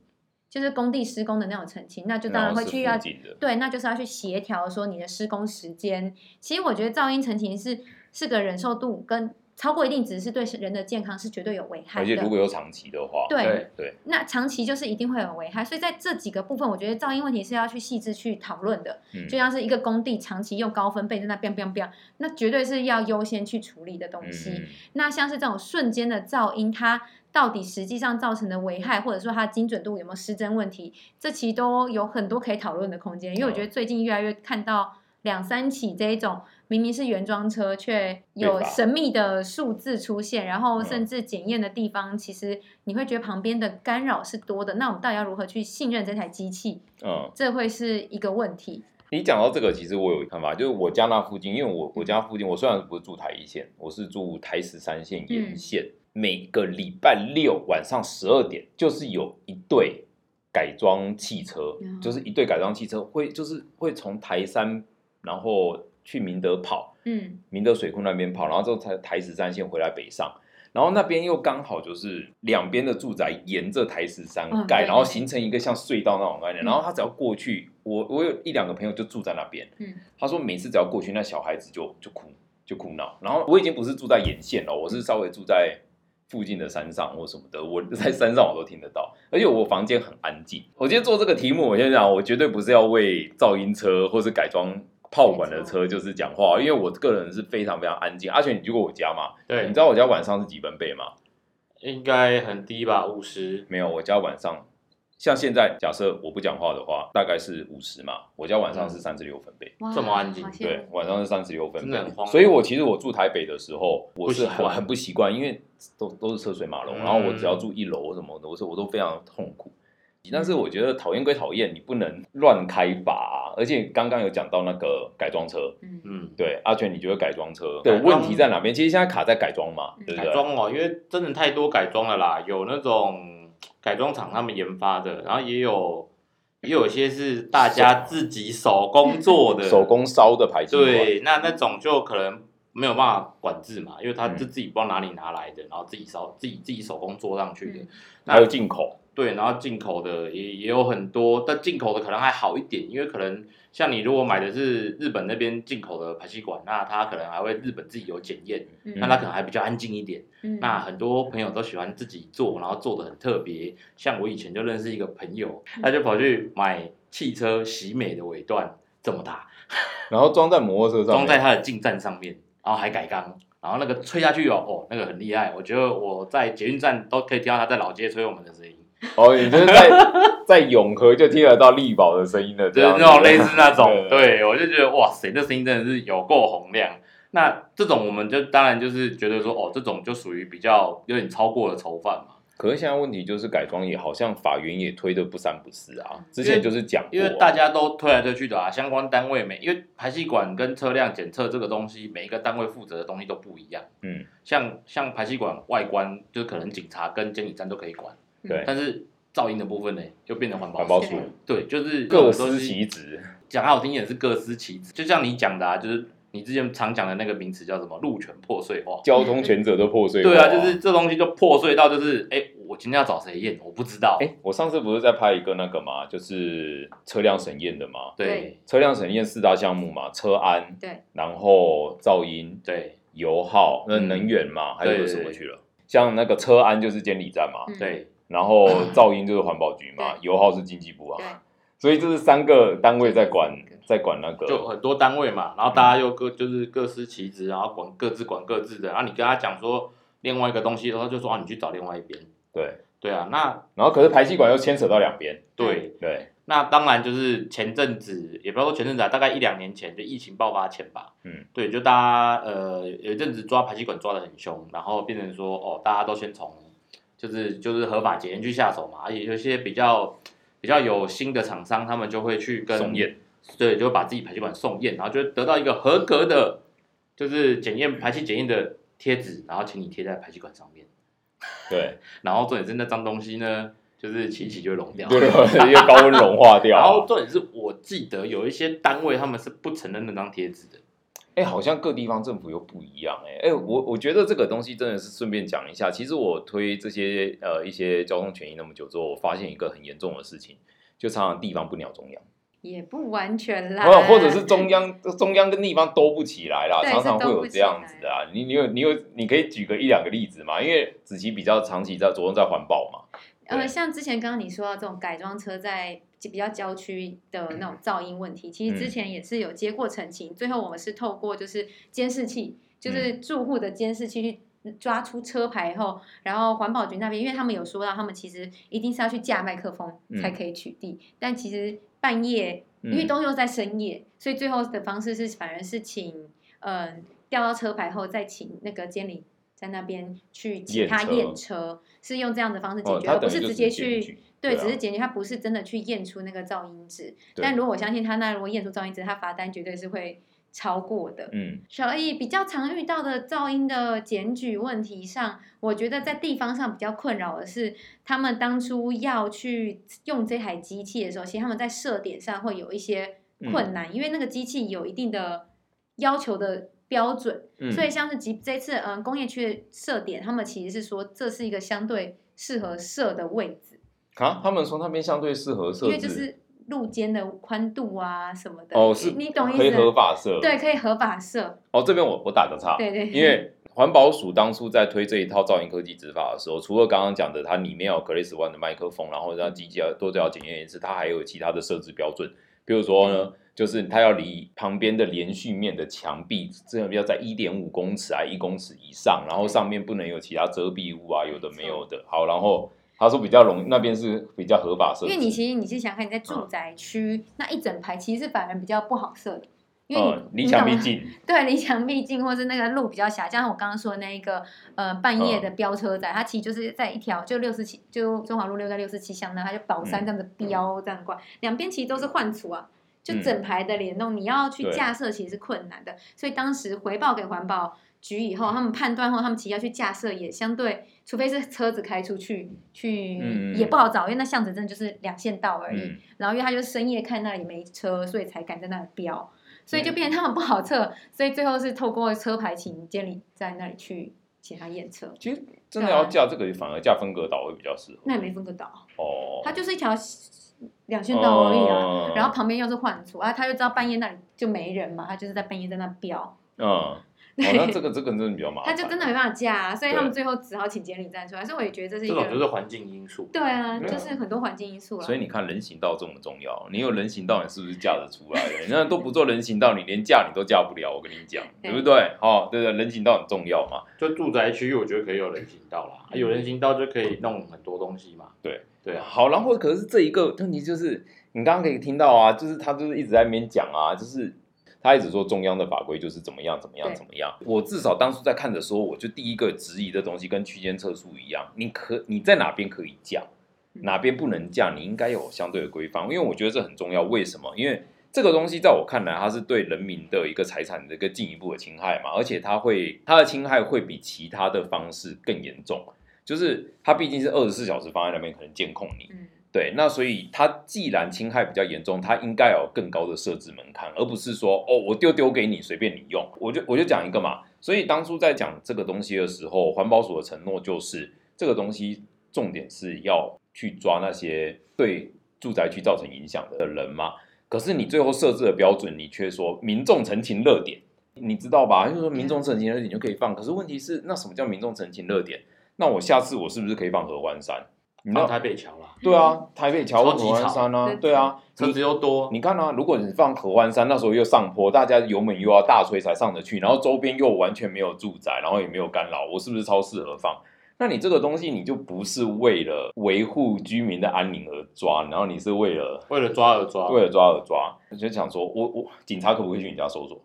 Speaker 3: 就是工地施工的那种澄清，那就当然会去要对，那就是要去协调说你的施工时间。其实我觉得噪音澄清是是个忍受度跟超过一定值是对人的健康是绝对有危害
Speaker 1: 而且
Speaker 3: 的。
Speaker 1: 如果有长期的话，
Speaker 3: 对
Speaker 2: 对
Speaker 1: 对，
Speaker 3: 那长期就是一定会有危害，所以在这几个部分，我觉得噪音问题是要去细致去讨论的。
Speaker 1: 嗯
Speaker 3: 就像是一个工地长期用高分贝在那 biang biang biang，那绝对是要优先去处理的东西。
Speaker 1: 嗯
Speaker 3: 那像是这种瞬间的噪音，它到底实际上造成的危害，或者说它精准度有没有失真问题，这其实都有很多可以讨论的空间。因为我觉得最近越来越看到两三起这一种明明是原装车，却有神秘的数字出现，然后
Speaker 1: 嗯
Speaker 3: 甚至检验的地方，其实你会觉得旁边的干扰是多的。那我们到底要如何去信任这台机器？
Speaker 1: 嗯，
Speaker 3: 这会是一个问题。
Speaker 1: 你讲到这个，其实我有看法，就是我家那附近，因为我我家附近，我虽然不是住台一线，我是住台十三线
Speaker 3: 嗯
Speaker 1: 沿线，每个礼拜六晚上十二点，就是有一对改装汽车，
Speaker 3: 嗯
Speaker 1: 就是一对改装汽车会就是会从台山，然后去明德跑，
Speaker 3: 嗯。
Speaker 1: 明德水库那边跑，然后之后才台十三线回来北上，然后那边又刚好就是两边的住宅沿着台十三盖，
Speaker 3: 嗯
Speaker 1: 然后形成一个像隧道那种概念，
Speaker 3: 嗯
Speaker 1: 然后他只要过去，我我有一两个朋友就住在那边，
Speaker 3: 嗯。
Speaker 1: 他说每次只要过去，那小孩子就就哭就哭闹，然后我已经不是住在沿线了，我是稍微住在。附近的山上或什么的，我在山上我都听得到，而且我房间很安静。我今天做这个题目，我先讲，我绝对不是要为噪音车或是改装炮管的车就是讲话，因为我个人是非常非常安静。而且你去过我家嘛？
Speaker 2: 对
Speaker 1: 你知道我家晚上是几分贝吗？
Speaker 2: 应该很低吧，五十。
Speaker 1: 没有，我家晚上像现在假设我不讲话的话，大概是五十嘛，我家晚上是三十六分贝。
Speaker 3: 哇
Speaker 2: 这么安静
Speaker 1: 对，晚上是三十六分贝
Speaker 2: 真的很荒，
Speaker 1: 所以我其实我住台北的时候，我是
Speaker 2: 不习惯
Speaker 1: 很很不习惯，因为都都是车水马龙，
Speaker 2: 嗯
Speaker 1: 然后我只要住一楼什么的，我说我都非常痛苦。但是我觉得讨厌归讨厌，你不能乱开发啊、而且刚刚有讲到那个改装车，
Speaker 3: 嗯。
Speaker 2: 嗯，
Speaker 1: 对阿全，你觉得改装车的问题在哪边？其实现在卡在改装嘛，
Speaker 3: 嗯
Speaker 1: 对不对？
Speaker 2: 改装哦，因为真的太多改装了啦，有那种改装厂他们研发的，然后也有也有一些是大家自己手工做的，
Speaker 1: 手工烧的排气，
Speaker 2: 对，那那种就可能没有办法管制嘛，因为他是自己不知道哪里拿来的，然后自己烧自己自己手工做上去的，
Speaker 3: 嗯。
Speaker 1: 还有进口，
Speaker 2: 对，然后进口的也也有很多，但进口的可能还好一点，因为可能像你如果买的是日本那边进口的排气管，那它可能还会日本自己有检验，
Speaker 3: 嗯
Speaker 2: 那它可能还比较安静一点。
Speaker 3: 嗯
Speaker 2: 那很多朋友都喜欢自己做，然后做的很特别。像我以前就认识一个朋友，他就跑去买汽车洗美的尾段这么大，
Speaker 1: 然后装在摩托车上，
Speaker 2: 装在他的进站上面，然后还改缸。然后那个吹下去哦，哦，那个很厉害，我觉得我在捷运站都可以听到他在老街吹我们的声音。
Speaker 1: 哦，你就是在 在永和就听得到力宝的声音了，
Speaker 2: 就是那种类似那种，
Speaker 1: 对。
Speaker 2: 对我就觉得哇塞，这声音真的是有够洪亮。那这种我们就当然就是觉得说，哦，这种就属于比较有点超过了囚犯嘛，
Speaker 1: 可是现在问题就是改装也好像法院也推的不三不四啊，之前就是讲
Speaker 2: 因为大家都推来推去的啊，相关单位每因为排气管跟车辆检测这个东西，每一个单位负责的东西都不一样。
Speaker 1: 嗯，
Speaker 2: 像像排气管外观，就是可能警察跟监理站都可以管，
Speaker 1: 对。
Speaker 2: 但是噪音的部分呢，就变成环保
Speaker 1: 环保署
Speaker 2: 署。对，就是
Speaker 1: 各司其职，
Speaker 2: 讲好听一点是各司其职，就像你讲的啊，就是你之前常讲的那个名词叫什么路权破碎化。
Speaker 1: 交通权责都破碎化。
Speaker 2: 对啊，就是这东西就破碎到就是，哎，我今天要找谁验，我不知道。
Speaker 1: 哎，我上次不是在拍一个那个嘛，就是车辆审验的嘛，
Speaker 2: 对。
Speaker 1: 车辆审验四大项目嘛，车安，
Speaker 3: 对，
Speaker 1: 然后噪音、
Speaker 2: 对。
Speaker 1: 油耗、那
Speaker 2: 嗯。
Speaker 1: 能源嘛，还有个什么去了？像那个车安就是监理站嘛，
Speaker 3: 嗯。
Speaker 2: 对，
Speaker 1: 然后噪音就是环保局嘛，油耗是经济部啊，所以这是三个单位在管，在管那个，
Speaker 2: 就很多单位嘛，然后大家又各就是各司其职，然后管各自管各自的。然后你跟他讲说另外一个东西，然后就说啊，你去找另外一边。
Speaker 1: 对，
Speaker 2: 对啊，那
Speaker 1: 然后可是排气管又牵扯到两边，
Speaker 2: 对，
Speaker 1: 对，
Speaker 2: 那当然就是前阵子，也不要说前阵子啊，大概一两年前，就疫情爆发前吧。
Speaker 1: 嗯，
Speaker 2: 对，就大家呃有一阵子抓排气管抓的很凶，然后变成说哦，大家都先从就是就是合法检验去下手嘛，而且有些比较比较有心的厂商，他们就会去跟
Speaker 1: 送验，
Speaker 2: 对，就会把自己排气管送验，然后就得到一个合格的，就是检验排气检验的贴纸，然后请你贴在排气管上面，
Speaker 1: 对，
Speaker 2: 然后重点是那脏东西呢，就是起一起就会溶掉。
Speaker 1: 对对，因为高温融化掉
Speaker 2: 然后
Speaker 1: 啊。
Speaker 2: 重点是我记得有一些单位他们是不承认那张贴纸的，
Speaker 1: 哎，好像各地方政府又不一样哎，哎，我我觉得这个东西真的是顺便讲一下。其实我推这些呃一些交通权益那么久之后，我发现一个很严重的事情，就常常地方不鸟中央。
Speaker 3: 也不完全啦，
Speaker 1: 或或者是中央中央跟地方都不起来啦，常常会有这样子的啊。你你有你有你可以举个一两个例子嘛？因为子琪比较长期在着重在环保嘛，
Speaker 3: 呃，像之前刚刚你说到这种改装车在比较郊区的那种噪音问题，其实之
Speaker 1: 嗯。
Speaker 3: 前也是有接过澄清，最后我们是透过就是监视器，就是住户的监视器去。抓出车牌后，然后环保局那边，因为他们有说到，他们其实一定是要去架麦克风
Speaker 1: 嗯。
Speaker 3: 才可以取缔，但其实半夜，因为
Speaker 1: 嗯。
Speaker 3: 都又在深夜，所以最后的方式是反而是请嗯调到车牌后，再请那个监理在那边去请他
Speaker 1: 验车。
Speaker 3: 验车，是用这样的方式解
Speaker 1: 哦，
Speaker 3: 决，
Speaker 1: 他
Speaker 3: 而不是直接去
Speaker 1: 举
Speaker 3: 对，只是检举，他不是真的去验出那个噪音值。但如果我相信他那如果验出噪音值，他罚单绝对是会超过的。
Speaker 1: 嗯。
Speaker 3: 所以比较常遇到的噪音的检举问题上，我觉得在地方上比较困扰的是，他们当初要去用这台机器的时候，其实他们在设点上会有一些
Speaker 1: 嗯。
Speaker 3: 困难，因为那个机器有一定的要求的标准，
Speaker 1: 嗯，
Speaker 3: 所以像是即这次嗯工业区的设点，他们其实是说这是一个相对适合设的位置，
Speaker 1: 啊，他们说那边相对适合设置，
Speaker 3: 因为就是路肩的宽度啊什么的。
Speaker 1: 哦是
Speaker 3: 你你懂意思
Speaker 1: 可以合？法设，
Speaker 3: 对，可以合法设。
Speaker 1: 哦，这边我我打个岔，
Speaker 3: 对对，
Speaker 1: 因为环保署当初在推这一套噪音科技执法的时候，除了刚刚讲的它里面有 Grace One 的麦克风，然后让机器要多都要检验一次，它还有其他的设置标准，比如说呢，就是它要离旁边的连续面的墙壁，这个要在一点五公尺啊一公尺以上，然后上面不能有其他遮蔽物啊，有的没有的。好，然后他说比较容易，那边是比较合法设置。
Speaker 3: 因为你其实你是想想看你在住宅区、那一整排，其实是反而比较不好设的，因为你、
Speaker 1: 嗯，离墙壁近，
Speaker 3: 对，离墙壁近，或是那个路比较狭，像我刚刚说的那一个呃半夜
Speaker 1: 嗯
Speaker 3: 的飙车仔，它其实就是在一条就六十七，就中华路六到六十七巷那，它就宝山
Speaker 1: 嗯。
Speaker 3: 这样子飙这样过来，两边其实都是换储啊，就
Speaker 1: 嗯
Speaker 3: 整排的联动，你要去架设其实是困难的，所以当时回报给环保局以后，他们判断后，他们其实要去架设也相对，除非是车子开出去去、
Speaker 1: 嗯
Speaker 3: 也不好找，因为那巷子真的就是两线道而已。
Speaker 1: 嗯，
Speaker 3: 然后因为他就深夜看那里没车，所以才敢在那里飙，所以
Speaker 1: 嗯
Speaker 3: 就变成他们不好测，所以最后是透过车牌请监理在那里去请他验车。
Speaker 1: 其实真的要架这个，反而架分隔岛会比较适合。
Speaker 3: 那也没分隔岛，
Speaker 1: 哦，
Speaker 3: 它就是一条两线道而已啊。
Speaker 1: 嗯
Speaker 3: 然后旁边又是换处啊，他就知道半夜那里就没人嘛，他就是在半夜在那飙，
Speaker 1: 嗯，哦，那这个这个真的比较麻烦
Speaker 3: 他
Speaker 1: 烦。
Speaker 3: 就真的没办法架、啊，所以他们最后只好请监理站出来。所以我也觉得这是一个
Speaker 2: 这种就是环境因素。
Speaker 3: 对啊，就是很多环境因素啊。
Speaker 1: 所以你看人行道这么重要，你有人行道，你是不是架得出来的？那都不做人行道，你连架你都架不了。我跟你讲，
Speaker 3: 对
Speaker 1: 对不对？哦，对对，人行道很重要嘛。
Speaker 2: 就住宅区，我觉得可以有人行道啦，有人行道就可以弄很多东西嘛。
Speaker 1: 对
Speaker 2: 对啊，
Speaker 1: 好，然后可是这一个问题就是，你刚刚可以听到啊，就是他就是一直在那边讲啊，就是他一直说中央的法规就是怎么样怎么样怎么样。我至少当初在看的时候，我就第一个质疑的东西跟区间测速一样，你可你在哪边可以降，
Speaker 3: 嗯
Speaker 1: 哪边不能降，你应该有相对的规范，因为我觉得这很重要。为什么？因为这个东西在我看来，它是对人民的一个财产的一个进一步的侵害嘛，而且它会它的侵害会比其他的方式更严重。就是它毕竟是二十四小时放在那边，可能监控你，
Speaker 3: 嗯，
Speaker 1: 对，那所以它既然侵害比较严重，它应该有更高的设置门槛，而不是说哦，我丢丢给你随便你用。我就我就讲一个嘛，所以当初在讲这个东西的时候，环保署的承诺就是这个东西重点是要去抓那些对住宅区造成影响的人嘛。可是你最后设置的标准，你却说民众澄情热点，你知道吧？就是说民众澄情热点就可以放，可是问题是，那什么叫民众澄情热点？那我下次我是不是可以放合欢山？你知道
Speaker 2: 放台北桥啦，
Speaker 1: 对啊，台北桥合欢山啊
Speaker 3: 吵，
Speaker 1: 对啊，
Speaker 2: 车子又多，
Speaker 1: 你看啊，如果你放合欢山，那时候又上坡，大家油门又要大吹才上得去，然后周边又完全没有住宅，然后也没有干扰，我是不是超适合放？那你这个东西你就不是为了维护居民的安宁而抓，然后你是为了
Speaker 2: 为了抓而抓。
Speaker 1: 为了抓而抓，我就想说，我我警察可不可以去你家搜索？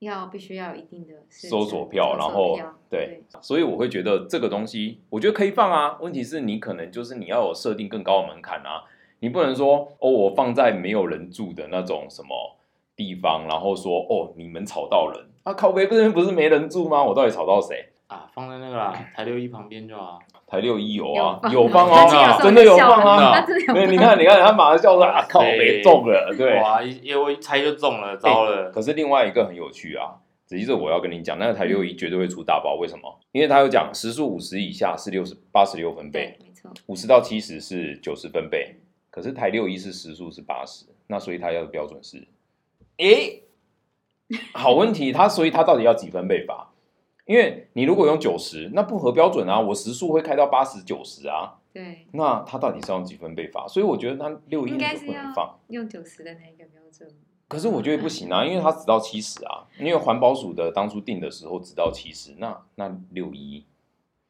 Speaker 3: 要必须要有一定的
Speaker 1: 搜索票，然后
Speaker 3: 票
Speaker 1: 对，所以我会觉得这个东西，我觉得可以放啊。问题是你可能就是你要有设定更高的门槛啊，你不能说哦，我放在没有人住的那种什么地方，然后说哦，你们吵到人啊，靠边不是没人住吗？我到底吵到谁？
Speaker 2: 啊，放在那个啦，台六一旁边就好。
Speaker 1: 台六一有啊，
Speaker 3: 有
Speaker 1: 有放啊，真的有放啊。
Speaker 3: 没有
Speaker 1: 对，你看，你看，他马上笑说啊，靠
Speaker 2: 别
Speaker 1: 中了，对。
Speaker 2: 哇，一因为我一猜就中了，糟了。
Speaker 1: 可是另外一个很有趣啊，只是我要跟你讲，那个台六一绝对会出大包，为什么？因为他有讲时速五十以下是六十八十六分贝，，
Speaker 3: 没错，
Speaker 1: 五十到七十是九十分贝，可是台六一是时速是八十，那所以他要的标准是，诶，好问题，他所以他到底要几分贝法？因为你如果用九十，那不合标准啊，我时速会开到八十九十啊，
Speaker 3: 对，
Speaker 1: 那他到底是用几分被罚？所以我觉得他六一
Speaker 3: 应该
Speaker 1: 是不能
Speaker 3: 要
Speaker 1: 放。
Speaker 3: 用九十的那一个标准。
Speaker 1: 可是我觉得不行啊，因为他只到七十啊，因为环保署的当初定的时候只到七十，那那六一，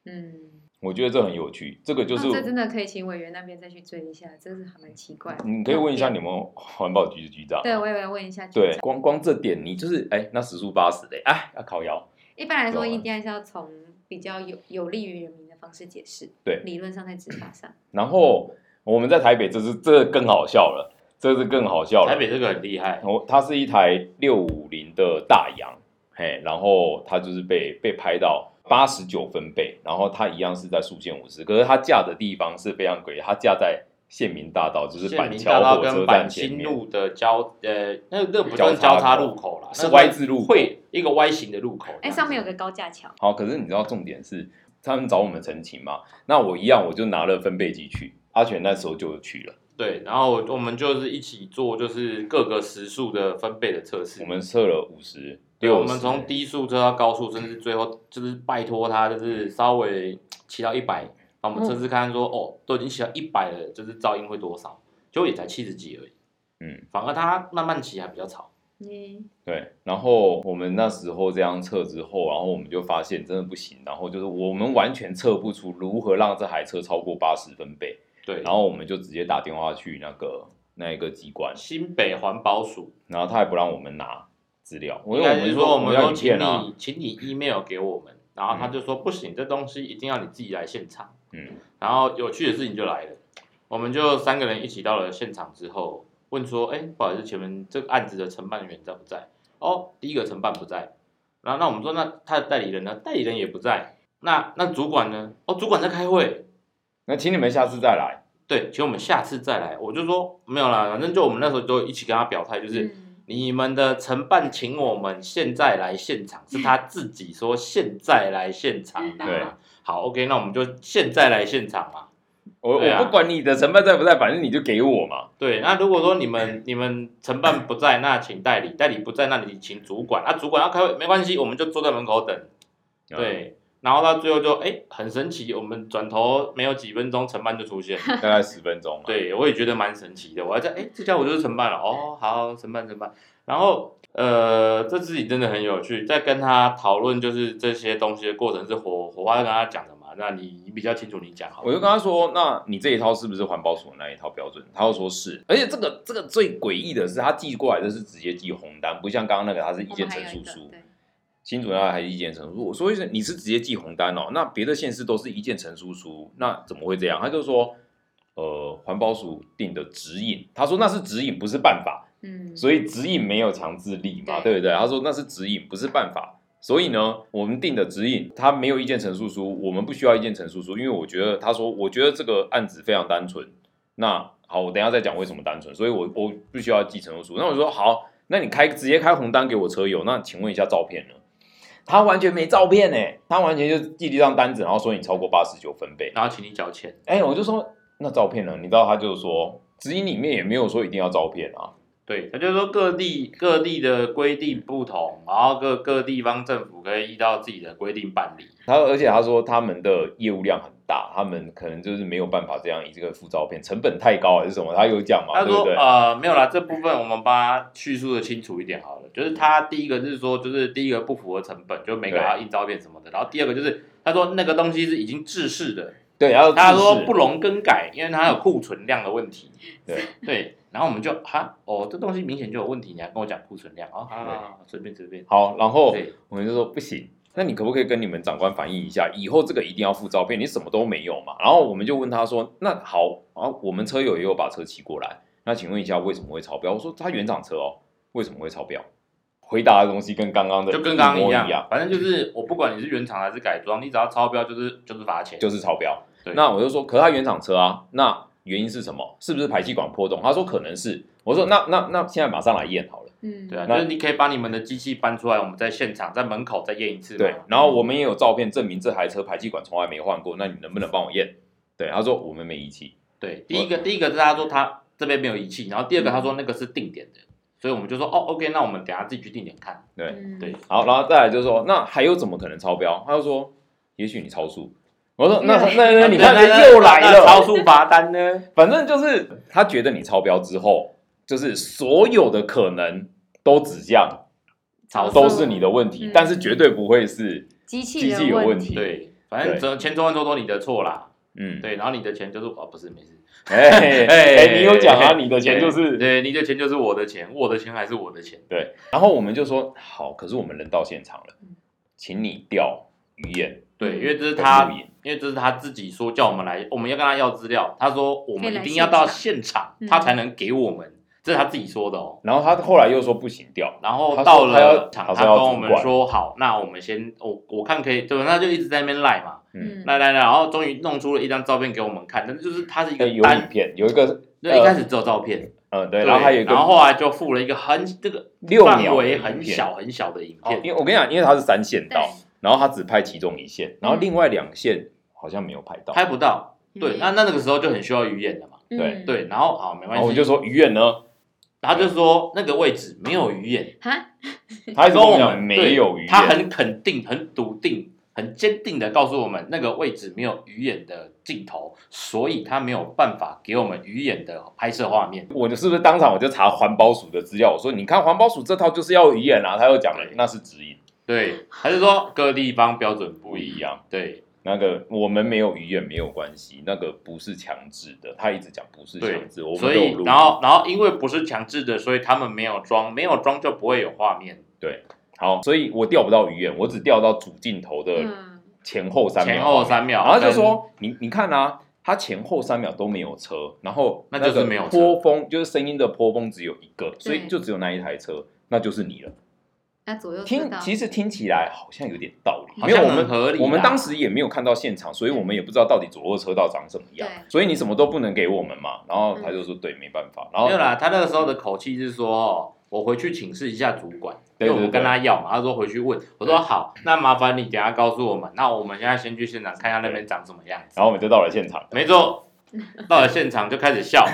Speaker 3: 嗯，
Speaker 1: 我觉得这很有趣，这个就是、
Speaker 3: 哦这真的可以请委员那边再去追一下，这是还蛮奇怪的。
Speaker 1: 你可以问一下你们环保局的局长啊，
Speaker 3: 对，我也要问一下局
Speaker 1: 对，光光这点你就是哎，那时速八十的，哎，要靠腰，
Speaker 3: 一般来说，
Speaker 1: 对啊
Speaker 3: 应该是要从比较有有利于人民的方式解释。
Speaker 1: 对
Speaker 3: 理论上在执法上，
Speaker 1: 然后我们在台北，这是这个更好笑了，这是更好笑了。
Speaker 2: 台北这个很厉害，
Speaker 1: 哦，它是一台六五零的大洋，嘿，然后它就是被被拍到八十九分贝，然后它一样是在速限五十，可是它架的地方是非常诡异，它架在县民大道，就是板
Speaker 2: 民大道
Speaker 1: 桥火车站
Speaker 2: 跟板
Speaker 1: 前面，
Speaker 2: 新路的交呃，那那个不
Speaker 1: 交
Speaker 2: 算交叉路口啦，
Speaker 1: 是 Y 字路口
Speaker 2: 会一个 Y 型的路口。
Speaker 3: 哎，上面有个高架桥，
Speaker 1: 好，可是你知道重点是他们找我们澄清嘛？那我一样，我就拿了分贝机去，阿全那时候就去了，
Speaker 2: 对，然后我们就是一起做，就是各个时速的分贝的测试。
Speaker 1: 我们测了五十
Speaker 2: 对，
Speaker 1: 六，
Speaker 2: 我们从低速测到高速，甚至最后就是拜托他，就是稍微骑到一百，帮我们测试看看说，哦，都已经骑到一百了，就是噪音会多少？结果也才七十几而已。
Speaker 1: 嗯，
Speaker 2: 反而他慢慢骑还比较吵。
Speaker 3: 嗯，
Speaker 1: 对，然后我们那时候这样测之后，然后我们就发现真的不行，然后就是我们完全测不出如何让这台车超过八十分贝，
Speaker 2: 对，
Speaker 1: 然后我们就直接打电话去那个那一个机关，
Speaker 2: 新北环保署，
Speaker 1: 然后他也不让我们拿资料，我们
Speaker 2: 说我们
Speaker 1: 要
Speaker 2: 请你，请你 email 给我们，然后他就说不行，这东西一定要你自己来现场。
Speaker 1: 嗯，
Speaker 2: 然后有趣的事情就来了，我们就三个人一起到了现场之后，问说，哎，不好意思，请问这个案子的承办人员在不在？哦，第一个承办不在，然后那我们说，那他的代理人呢？代理人也不在，那那主管呢？哦，主管在开会，
Speaker 1: 那请你们下次再来。
Speaker 2: 对，请我们下次再来。我就说没有啦，反正就我们那时候都一起跟他表态，就是。
Speaker 3: 嗯
Speaker 2: 你们的承办请我们现在来现场，是他自己说现在来现场的。
Speaker 1: 对，
Speaker 2: 好，OK，那我们就现在来现场嘛。
Speaker 1: 我、
Speaker 2: 啊
Speaker 1: 我不管你的承办在不在，反正你就给我嘛。
Speaker 2: 对，那如果说你们你们承办不在，那请代理；代理不在，那你请主管。啊主管要开会没关系，我们就坐在门口等。
Speaker 1: 嗯，
Speaker 2: 对，然后到最后就哎很神奇，我们转头没有几分钟，承办就出现。
Speaker 1: 大概十分钟嘛。
Speaker 2: 对，我也觉得蛮神奇的。我还在哎，这家伙就是承办了哦，好，承办承办。然后呃，这自己真的很有趣，在跟他讨论就是这些东西的过程是火火花跟他讲的嘛。那你你比较清楚，你讲好。
Speaker 1: 我就跟他说：“那你这一套是不是环保署那一套标准？”他又说是，而且这个这个最诡异的是，他寄过来的是直接寄红单，不像刚刚那个他是意见
Speaker 3: 我们还
Speaker 1: 陈述书。
Speaker 3: 有一个对
Speaker 1: 新主要还是意见陈述书。我说你是直接寄红单哦，那别的县市都是一键陈述书，那怎么会这样？他就说，呃，环保署定的指引，他说那是指引，不是办法，
Speaker 3: 嗯，
Speaker 1: 所以指引没有强制力嘛，
Speaker 3: 对
Speaker 1: 对不对？他说那是指引，不是办法。所以呢，我们定的指引，他没有意见陈述书，我们不需要意见陈述书，因为我觉得他说，我觉得这个案子非常单纯。那好，我等一下再讲为什么单纯，所以我我不需要寄陈述书。那我说好，那你开直接开红单给我车友，那请问一下照片呢？他完全没照片呢，他完全就寄了一张单子，然后说你超过八十九分贝。
Speaker 2: 然后请你交钱。
Speaker 1: 哎，我就说那照片呢？你知道他就是说指引里面也没有说一定要照片啊。
Speaker 2: 对，他就是说各地各地的规定不同，然后各各地方政府可以依照自己的规定办理。
Speaker 1: 他而且他说他们的业务量很大，他们可能就是没有办法这样以这个附照片，成本太高还是什么？他有讲嘛，
Speaker 2: 他说？呃没有啦，这部分我们帮他叙述的清楚一点好了。就是他第一个是说，就是第一个不符合成本，就没给他印照片什么的。然后第二个就是他说那个东西是已经制式的，
Speaker 1: 对，然后
Speaker 2: 他说不容更改，因为它有库存量的问题。
Speaker 1: 对
Speaker 2: 对，然后我们就哈哦，这东西明显就有问题，你还跟我讲库存量哦，好好好，随便随便。
Speaker 1: 好，然后我们就说不行，那你可不可以跟你们长官反映一下，以后这个一定要附照片，你什么都没有嘛？然后我们就问他说，那好啊，我们车友也有把车骑过来，那请问一下为什么会超标？我说他原厂车哦，为什么会超标？回答的东西跟刚刚的
Speaker 2: 就跟刚刚
Speaker 1: 一
Speaker 2: 样，反正就是我不管你是原厂还是改装，你只要超标就是就是罚钱。
Speaker 1: 就是超标。
Speaker 2: 对
Speaker 1: 那我就说，可是他原厂车啊，那原因是什么？是不是排气管破洞？他说可能是。我说那那那现在马上来验好了。
Speaker 3: 嗯，
Speaker 2: 对啊，就是你可以把你们的机器搬出来，我们在现场在门口再验一次嘛。
Speaker 1: 对，然后我们也有照片证明这台车排气管从来没换过，那你能不能帮我验？对，他说我们没仪器。
Speaker 2: 对，第一个第一个是他说他这边没有仪器，然后第二个他说那个是定点的，所以我们就说哦，OK，那我们等下自己去定点看。
Speaker 1: 对，
Speaker 3: 嗯
Speaker 2: 对，
Speaker 1: 好，然后再来就是说，那还有怎么可能超标？他就说，也许你超速。我说那那那你看又来
Speaker 2: 了超，速罚单呢？
Speaker 1: 反正就是他觉得你超标之后，就是所有的可能都指向
Speaker 2: 超速
Speaker 1: 都是你的问题，
Speaker 3: 嗯
Speaker 1: 但是绝对不会是
Speaker 3: 机器
Speaker 1: 机器有
Speaker 3: 问
Speaker 1: 问题
Speaker 2: 对，反正
Speaker 1: 对
Speaker 2: 这千错万错都你的错啦。
Speaker 1: 嗯，
Speaker 2: 对，然后你的钱就是哦，不是没事。
Speaker 1: 哎 哎，你有讲啊，你的钱就是
Speaker 2: 对，你的钱就是我的钱，我的钱还是我的钱。
Speaker 1: 对，然后我们就说好，可是我们人到现场了，请你调鱼眼
Speaker 2: 对，因为这是他因为这是他自己说叫我们来，我们要跟他要资料。他说我们一定要到
Speaker 3: 现
Speaker 2: 现场，
Speaker 3: 嗯
Speaker 2: 他才能给我们，这是他自己说的哦。
Speaker 1: 然后他后来又说不行掉，
Speaker 2: 然后到了场，
Speaker 1: 他
Speaker 2: 跟我们说好，那我们先我我看可以，对吧？那就一直在那边赖嘛，
Speaker 1: 嗯，
Speaker 2: 赖赖赖，然后终于弄出了一张照片给我们看，但是就是它是一个
Speaker 1: 有影，片，有一个
Speaker 2: 对一开始只有照片，
Speaker 1: 嗯对，然后还有一个
Speaker 2: 然后后来就附了一个很这个
Speaker 1: 六秒
Speaker 2: 范围
Speaker 1: 的影片
Speaker 2: 很小很小的影
Speaker 1: 哦，
Speaker 2: 片，
Speaker 1: 因为我跟你讲，因为它是三线道，然后他只拍其中一线，然后另外两线好像没有拍到，
Speaker 2: 拍不到。对，
Speaker 3: 嗯
Speaker 2: 那那那个时候就很需要鱼眼的嘛。
Speaker 1: 对
Speaker 3: 嗯，
Speaker 2: 对，然后好没关系，
Speaker 1: 我就说鱼眼呢，
Speaker 2: 他就说那个位置没有鱼眼，
Speaker 3: 哈，
Speaker 1: 他一直跟我
Speaker 2: 们
Speaker 1: 没有鱼眼，
Speaker 2: 他很肯定、很笃定、很坚定的告诉我们那个位置没有鱼眼的镜头，所以他没有办法给我们鱼眼的拍摄画面。
Speaker 1: 我是不是当场我就查环保署的资料？我说你看环保署这套就是要鱼眼啊，他又讲了那是指引
Speaker 2: 对，还是说各地方标准？不一样。对
Speaker 1: 那个我们没有鱼眼没有关系，那个不是强制的，他一直讲不是强制，我，们
Speaker 2: 所
Speaker 1: 都有录
Speaker 2: 以然后然后因为不是强制的，所以他们没有装，没有装就不会有画面。
Speaker 1: 对，好，所以我调不到鱼眼，我只调到主镜头的
Speaker 3: 嗯，
Speaker 1: 前后三秒，
Speaker 2: 前后三秒
Speaker 1: 然后就说你你看啊，他前后三秒都没有车，然后
Speaker 2: 那就是
Speaker 1: 个
Speaker 2: 没有
Speaker 1: 坡峰，就是声音的坡峰只有一个，所以就只有那一台车，那就是你了。
Speaker 3: 那左右
Speaker 1: 听其实听起来好像有点道理，
Speaker 2: 好像
Speaker 1: 没有我们
Speaker 2: 合理
Speaker 1: 我们当时也没有看到现场，所以我们也不知道到底左右车道长什么样
Speaker 3: 对，
Speaker 1: 所以你什么都不能给我们嘛。然后他就说对，没办法，然后
Speaker 2: 没有啦，他那个时候的口气是说，哦，我回去请示一下主管，因
Speaker 1: 对
Speaker 2: 为我跟他要嘛，他说回去问，我说好，那麻烦你等下告诉我们，那我们现在先去现场看一下那边长什么样子。
Speaker 1: 然后我们就到了现场，
Speaker 2: 没错，到了现场就开始笑，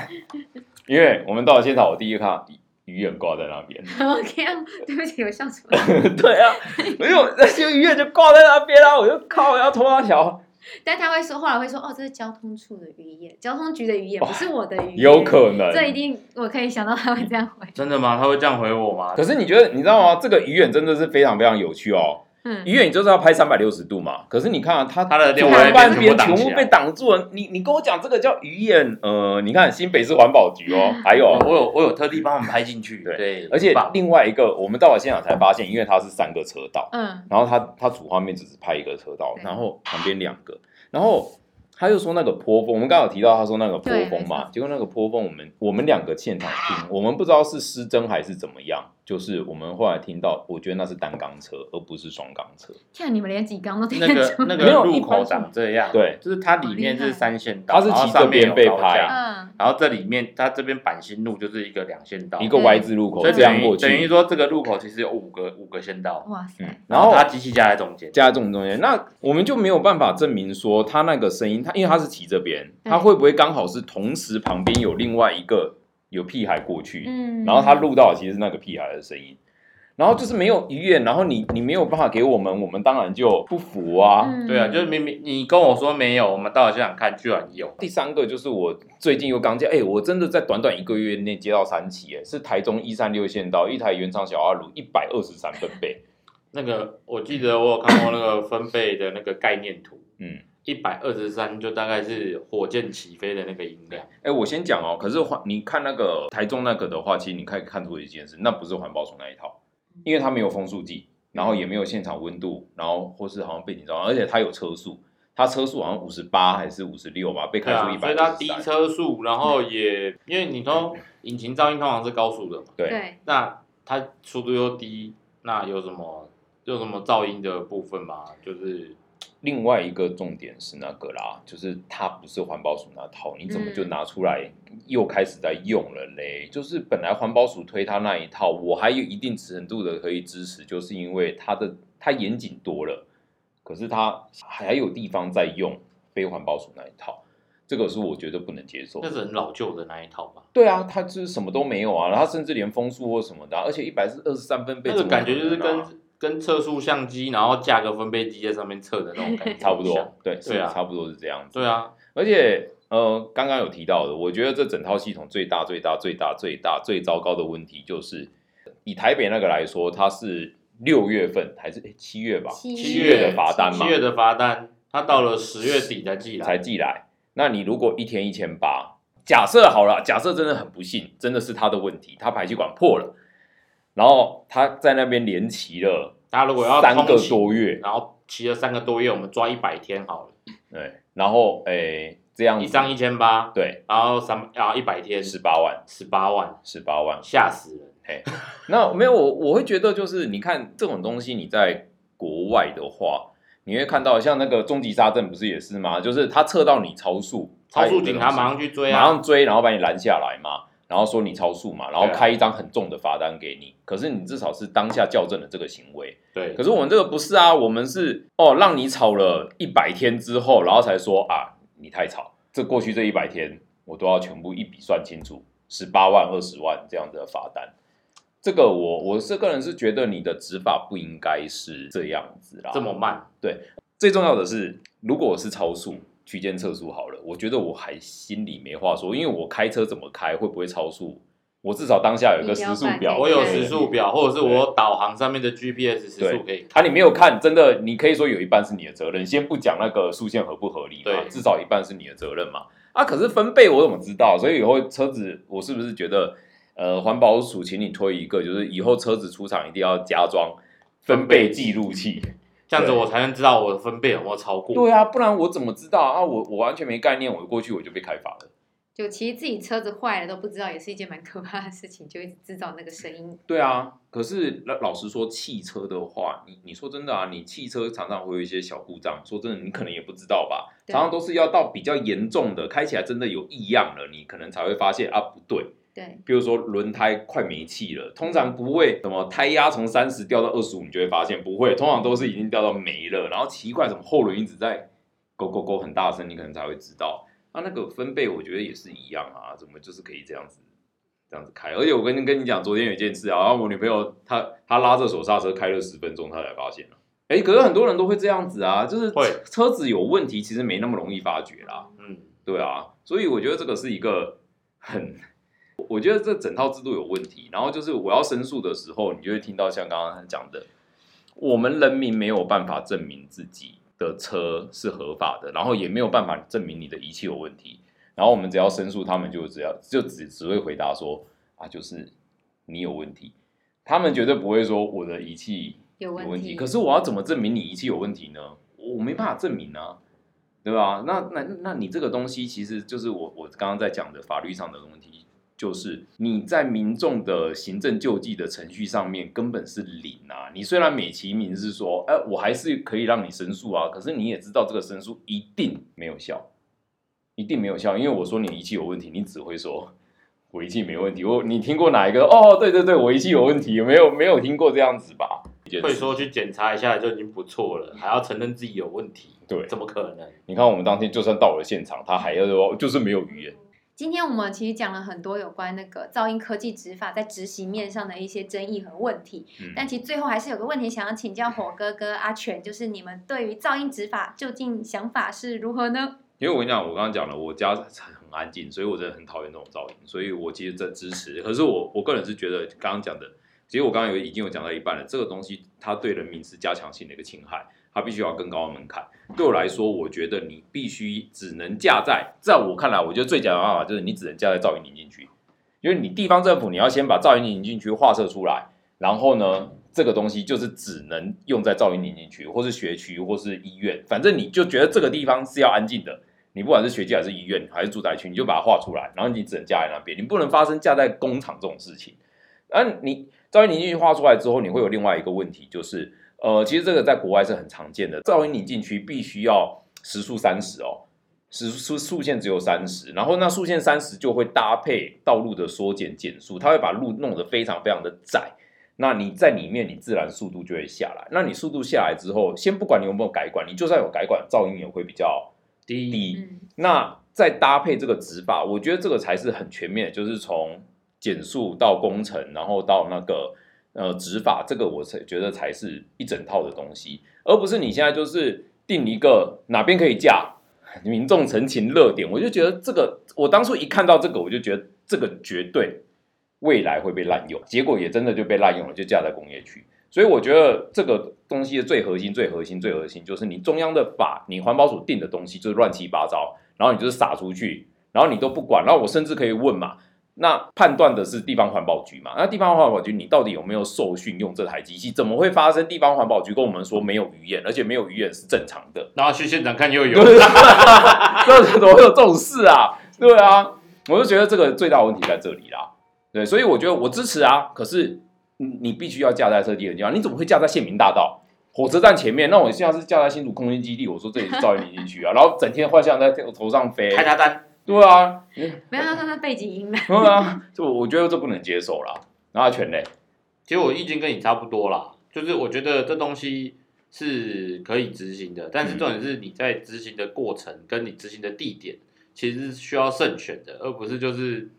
Speaker 1: 因为我们到了现场，我第一个看到鱼眼挂在那边，
Speaker 3: 我这样，对不起，我笑出来。
Speaker 1: 对啊，没有那些鱼眼就挂在那边啊，我就靠要拖那条。
Speaker 3: 但他会说，后来会说，哦，这是交通处的鱼眼，交通局的鱼
Speaker 1: 眼，
Speaker 3: 不是我的鱼眼。
Speaker 1: 有可能。
Speaker 3: 这一定，我可以想到他会这样回。
Speaker 2: 真的吗？他会这样回我吗？
Speaker 1: 可是你觉得，你知道吗？这个鱼眼真的是非常非常有趣哦。
Speaker 3: 嗯，
Speaker 1: 鱼眼你就是要拍三百六十度嘛，可是你看啊，它
Speaker 2: 它的
Speaker 1: 左
Speaker 3: 另外一边
Speaker 1: 半边
Speaker 2: 全部
Speaker 1: 被挡住了。你你跟我讲这个叫鱼眼，呃，你看新北市环保局哦，还有
Speaker 2: 我我有我有特地帮我们拍进去，
Speaker 1: 对
Speaker 2: 对，
Speaker 1: 而且另外一个，我们到了现场才发现，因为它是三个车道，
Speaker 3: 嗯，
Speaker 1: 然后它它主画面只是拍一个车道，然后旁边两个，然后他又说那个坡峰，我们刚刚有提到他说那个坡峰嘛，结果那个坡峰我们我们两个现场听，我们不知道是失真还是怎么样，就是我们后来听到，我觉得那是单缸车，而不是双缸车，
Speaker 3: 看你们连几缸都听
Speaker 2: 那。个那个
Speaker 1: 没有
Speaker 2: 入口长这样，
Speaker 1: 对，
Speaker 2: 就是它里面是三线道，
Speaker 1: 它是骑这边被拍
Speaker 3: 嗯，
Speaker 2: 然后这里面它这边板新路就是一个两线道，
Speaker 1: 一个 Y 字路口这样过
Speaker 2: 去等于，说这个路口其实有五个五个线道，
Speaker 3: 哇塞
Speaker 1: 嗯，，然后
Speaker 2: 它机器架在中间，
Speaker 1: 加在中中间，那我们就没有办法证明说它那个声音，它因为它是骑这边，它会不会刚好是同时旁边有另外一个有屁孩过去，
Speaker 3: 嗯，
Speaker 1: 然后他录到的其实是那个屁孩的声音，然后就是没有医院，然后你你没有办法给我们，我们当然就不服啊。
Speaker 3: 嗯。
Speaker 2: 对啊，就是明明你跟我说没有，我们到了现场看居然有，
Speaker 1: 第三个就是我最近又刚接，哎、我真的在短短一个月内接到三起，哎，是台中一三六线道一台原厂小阿鲁一百二十三分贝，
Speaker 2: 那个我记得我有看过那个分贝的那个概念图，
Speaker 1: 嗯，
Speaker 2: 一百二十三就大概是火箭起飞的那个音量，
Speaker 1: 哎、我先讲哦，可是环你看那个台中那个的话，其实你可以看出一件事，那不是环保署那一套，因为它没有风速计，然后也没有现场温度，然后或是好像背景照，而且它有车速，它车速好像五十八还是五十六吧，被开出一，百
Speaker 2: 所以它低车速，然后也因为你通引擎噪音通常是高速的嘛，
Speaker 1: 对，
Speaker 3: 对，
Speaker 2: 那它速度又低，那有什么有什么噪音的部分吗？就是
Speaker 1: 另外一个重点是那个啦，就是它不是环保署那套，你怎么就拿出来又开始在用了嘞？就是本来环保署推它那一套，我还有一定程度的可以支持，就是因为它的它严谨多了，可是它还有地方在用非环保署那一套，这个是我觉得不能接受
Speaker 2: 那。是很老旧的那一套吧？
Speaker 1: 对啊，它就是什么都没有啊，然后它甚至连风速或什么的啊、而且一百是二十三分贝，
Speaker 2: 那个感觉就是跟跟测速相机，然后架个分贝机在上面测的那种感觉，
Speaker 1: 差不多，。对，是
Speaker 2: 对啊
Speaker 1: 差不多是这样子。
Speaker 2: 对啊，
Speaker 1: 而且呃，刚刚有提到的，我觉得这整套系统最大、最大、最大、最大、最糟糕的问题就是，以台北那个来说，它是六月份还是诶七月吧？
Speaker 3: 七
Speaker 1: 七月的罚单嘛
Speaker 2: 七，月的罚单，它到了十月底才寄来，
Speaker 1: 才寄来。那你如果一天一千八，假设好了，假设真的很不幸，真的是他的问题，他排气管破了，然后他在那边连骑了
Speaker 2: 大家如果要
Speaker 1: 三个多月，
Speaker 2: 然后骑了三个多月，我们抓一百天好了，
Speaker 1: 对，然后诶这样子。
Speaker 2: 一张一千八，
Speaker 1: 对。
Speaker 2: 然后三然后一百天。
Speaker 1: 十八万，
Speaker 2: 十八万，
Speaker 1: 十八万，
Speaker 2: 吓死人。
Speaker 1: 那没有我我会觉得就是你看这种东西，你在国外的话，你会看到像那个终极沙阵不是也是吗？就是他测到你超速，
Speaker 2: 超速警察马上去追
Speaker 1: 马
Speaker 2: 啊！
Speaker 1: 上追，然后把你拦下来嘛，然后说你超速嘛，然后开一张很重的罚单给你。可是你至少是当下校正了这个行为，
Speaker 2: 对。
Speaker 1: 可，是我们这个不是啊，我们是哦让你吵了一百天之后，然后才说啊你太吵，这过去这一百天我都要全部一笔算清楚，十八万、二十万这样子的罚单。这个我我是个人是觉得你的执法不应该是这样子啦，
Speaker 2: 这么慢，对
Speaker 1: 最重要的是，如果我是超速，区间测速好了，我觉得我还心里没话说，因为我开车怎么开会不会超速，我至少当下有一个时速表，
Speaker 2: 我有
Speaker 3: 对
Speaker 2: 时速表，或者是我导航上面的 GPS 时速可以
Speaker 1: 啊，你没有看，真的，你可以说有一半是你的责任。先不讲那个速线合不合理嘛，
Speaker 2: 对
Speaker 1: 至少一半是你的责任嘛。啊，可是分贝我怎么知道？所以以后车子，我是不是觉得，呃，环保署请你推一个，就是以后车子出厂一定要加装分贝记录器。
Speaker 2: 这样子我才能知道我的分贝有没有超过。
Speaker 1: 对啊，不然我怎么知道啊？我我完全没概念，我过去我就被开罚了。
Speaker 3: 就其实自己车子坏了都不知道，也是一件蛮可怕的事情，就一直制造那个声音。
Speaker 1: 对啊，可是老老实说，汽车的话，你你说真的啊，你汽车常常会有一些小故障，说真的，你可能也不知道吧，常常都是要到比较严重的，开起来真的有异样了，你可能才会发现啊不对，
Speaker 3: 对，
Speaker 1: 比如说轮胎快没气了，通常不会什么胎压从三十掉到二十五，你就会发现不会，通常都是已经掉到没了，然后奇怪什么后轮一直在勾勾勾很大声，你可能才会知道。那那个分贝我觉得也是一样啊，怎么就是可以这样子这样子开？而且我跟跟你讲，昨天有一件事啊，然后我女朋友她她拉着手刹车开了十分钟，她才发现了。哎，可是很多人都会这样子啊，就是
Speaker 2: 会
Speaker 1: 车子有问题，其实没那么容易发觉啦。
Speaker 2: 嗯，
Speaker 1: 对啊，所以我觉得这个是一个很，我觉得这整套制度有问题。然后就是我要申诉的时候，你就会听到像刚刚讲的，我们人民没有办法证明自己的车是合法的，然后也没有办法证明你的仪器有问题。然后我们只要申诉，他们就只要就只只会回答说啊，就是你有问题。他们绝对不会说我的仪器
Speaker 3: 有问题。
Speaker 1: 有问题。可是我要怎么证明你仪器有问题呢？我没办法证明啊，对吧？那那那你这个东西其实就是我我刚刚在讲的法律上的问题，就是你在民众的行政救济的程序上面根本是零啊。你虽然美其名是说，哎、我还是可以让你申诉啊，可是你也知道这个申诉一定没有效，一定没有效，因为我说你仪器有问题，你只会说。我仪器没问题，我你听过哪一个？哦，对对对，我仪器有问题，有没有没有听过这样子吧？
Speaker 2: 会说去检查一下就已经不错了，还要承认自己有问题，
Speaker 1: 对
Speaker 2: 怎么可能？
Speaker 1: 你看我们当天就算到了现场，他还要说就是没有语言。
Speaker 3: 今天我们其实讲了很多有关那个噪音科技执法在执行面上的一些争议和问题，
Speaker 1: 嗯
Speaker 3: 但其实最后还是有个问题想要请教火哥哥阿全，就是你们对于噪音执法究竟想法是如何呢？
Speaker 1: 因为我跟你讲，我刚刚讲了，我家很安静，所以我真的很讨厌这种噪音，所以我其实在支持。可是我我个人是觉得，刚刚讲的，其实我刚刚有已经有讲到一半了，这个东西它对人民是加强性的一个侵害，它必须要更高的门槛。对我来说，我觉得你必须只能架在，在我看来，我觉得最简单的办法就是你只能架在噪音宁静区，因为你地方政府你要先把噪音宁静区划设出来，然后呢，这个东西就是只能用在噪音宁静区，或是学区，或是医院，反正你就觉得这个地方是要安静的。你不管是学界还是医院还是住宅区，你就把它画出来，然后你只能架在那边，你不能发生架在工厂这种事情。而你噪音宁静区画出来之后，你会有另外一个问题，就是呃，其实这个在国外是很常见的，噪音宁静区必须要时速三十哦，时速速限只有三十，然后那速限三十就会搭配道路的缩减减速，它会把路弄得非常非常的窄。那你在里面，你自然速度就会下来。那你速度下来之后，先不管你有没有改管，你就算有改管，噪音也会比较低，那再搭配这个执法，我觉得这个才是很全面的，就是从减速到工程，然后到那个呃执法，这个我才觉得才是一整套的东西，而不是你现在就是定一个哪边可以架，民众陈情热点，我就觉得这个，我当初一看到这个，我就觉得这个绝对未来会被滥用，结果也真的就被滥用了，就架在工业区。所以我觉得这个东西的最核心、最核心、最核心，就是你中央的法，你环保署定的东西就是乱七八糟，然后你就是撒出去，然后你都不管，然后我甚至可以问嘛，那判断的是地方环保局嘛？那地方环保局你到底有没有受训用这台机器？怎么会发生地方环保局跟我们说没有鱼眼，而且没有鱼眼是正常的？
Speaker 2: 然后去现场看又有，
Speaker 1: 这怎么会有这种事啊？对啊，我就觉得这个最大的问题在这里啦。对，所以我觉得我支持啊，可是你你必须要架在设计的地方，你怎么会架在县民大道、火车站前面？那我现在是架在新竹空间基地，我说这里是噪音宁静区啊，然后整天幻象在头上飞，
Speaker 2: 开他单，
Speaker 1: 对啊，
Speaker 3: 不要让它背景音了。
Speaker 1: 对啊，这我我觉得这不能接受啦。然后全嘞，
Speaker 2: 其实我意见跟你差不多啦，就是我觉得这东西是可以执行的，但是重点是你在执行的过程跟你执行的地点，其实是需要慎选的，而不是就是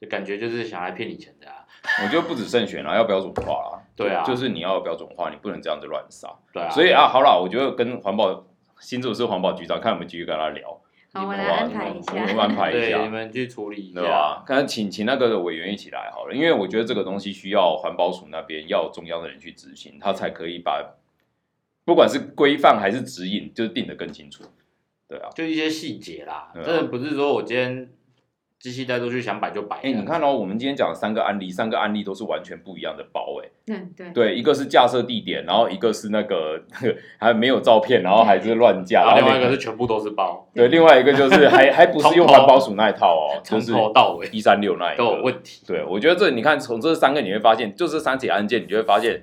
Speaker 2: 就感觉就是想来骗你钱的啊。
Speaker 1: 我觉得不止慎选啦，要标准化啦。
Speaker 2: 对啊
Speaker 1: 就是你要有标准化，你不能这样子乱杀。
Speaker 2: 对啊，
Speaker 1: 所以啊，好啦，我觉得跟环保新竹市环保局长，看我们继续跟他聊，
Speaker 3: 好，我
Speaker 1: 好不好
Speaker 3: 来安排一
Speaker 1: 我们
Speaker 3: 下。
Speaker 1: 安排一
Speaker 2: 对，你，们去处理一
Speaker 1: 对
Speaker 2: 下。
Speaker 1: 吧？看请请那个委员一起来好了，因为我觉得这个东西需要环保署那边要中央的人去执行，他才可以把不管是规范还是指引，就是定得更清楚。对啊，
Speaker 2: 就一些细节啦，
Speaker 1: 对啊
Speaker 2: 真的不是说我今天机器带出去想摆就摆。
Speaker 1: 哎、你看哦，我们今天讲的三个案例，三个案例都是完全不一样的包、哎。
Speaker 3: 嗯，对。
Speaker 1: 对，一个是架设地点，然后一个是那个 还没有照片，然后还是乱架，
Speaker 2: 然后另外一个是全部都是包，
Speaker 1: 对，另外一个就是还 还不是用环保署那一套哦，就
Speaker 2: 从
Speaker 1: 是
Speaker 2: 头到尾
Speaker 1: 一三六那一
Speaker 2: 都有。问题。
Speaker 1: 对，我觉得这你看从这三个你会发现，就这三起案件，你就会发现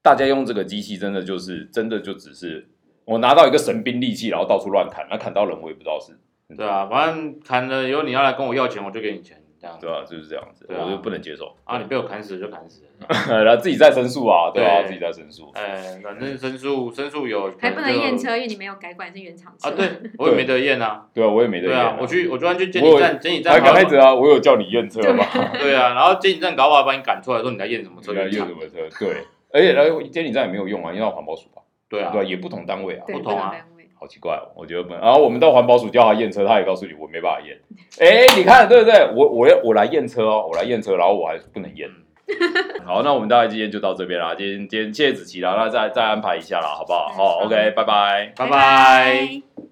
Speaker 1: 大家用这个机器真的就是真的就只是我拿到一个神兵利器，然后到处乱砍，那砍到人我也不知道是，
Speaker 2: 对啊，反正砍了以后你要来跟我要钱，我就给你钱，这样子
Speaker 1: 对啊、就是这样子，
Speaker 2: 啊
Speaker 1: 我就不能接受。
Speaker 2: 啊，你被我砍死就砍死了。
Speaker 1: 然后自己再申诉啊，对啊，
Speaker 2: 对
Speaker 1: 自己再申诉。
Speaker 2: 哎，反正申诉申诉有
Speaker 3: 还不能验车，因为你没有改管是原厂车。
Speaker 2: 啊，对 我也没得验啊。
Speaker 1: 对啊，我也没得验
Speaker 2: 对啊，我去我就算去监
Speaker 1: 我有
Speaker 2: 理站，监理站
Speaker 1: 还
Speaker 2: 好像
Speaker 1: 刚开始啊，我有叫你验车吧？
Speaker 2: 对啊，然后监理站搞不好把你赶出来说你在验什么车
Speaker 1: 这个
Speaker 2: 原厂
Speaker 1: 验什么车？对，而且然后监理站也没有用啊，因为要环保署吧？
Speaker 2: 对啊
Speaker 1: 对，啊，也不同单位啊，
Speaker 2: 不同啊。
Speaker 1: 好奇怪哦，我觉得不能。然后我们到环保署叫他验车，他也告诉你我没办法验。哎，你看对不对？我我要我来验车哦，我来验车，然后我还不能验。好，那我们大概今天就到这边啦。今天今天谢谢子琪啦，那再再安排一下啦，好不好？好，OK，拜拜。
Speaker 2: 拜拜。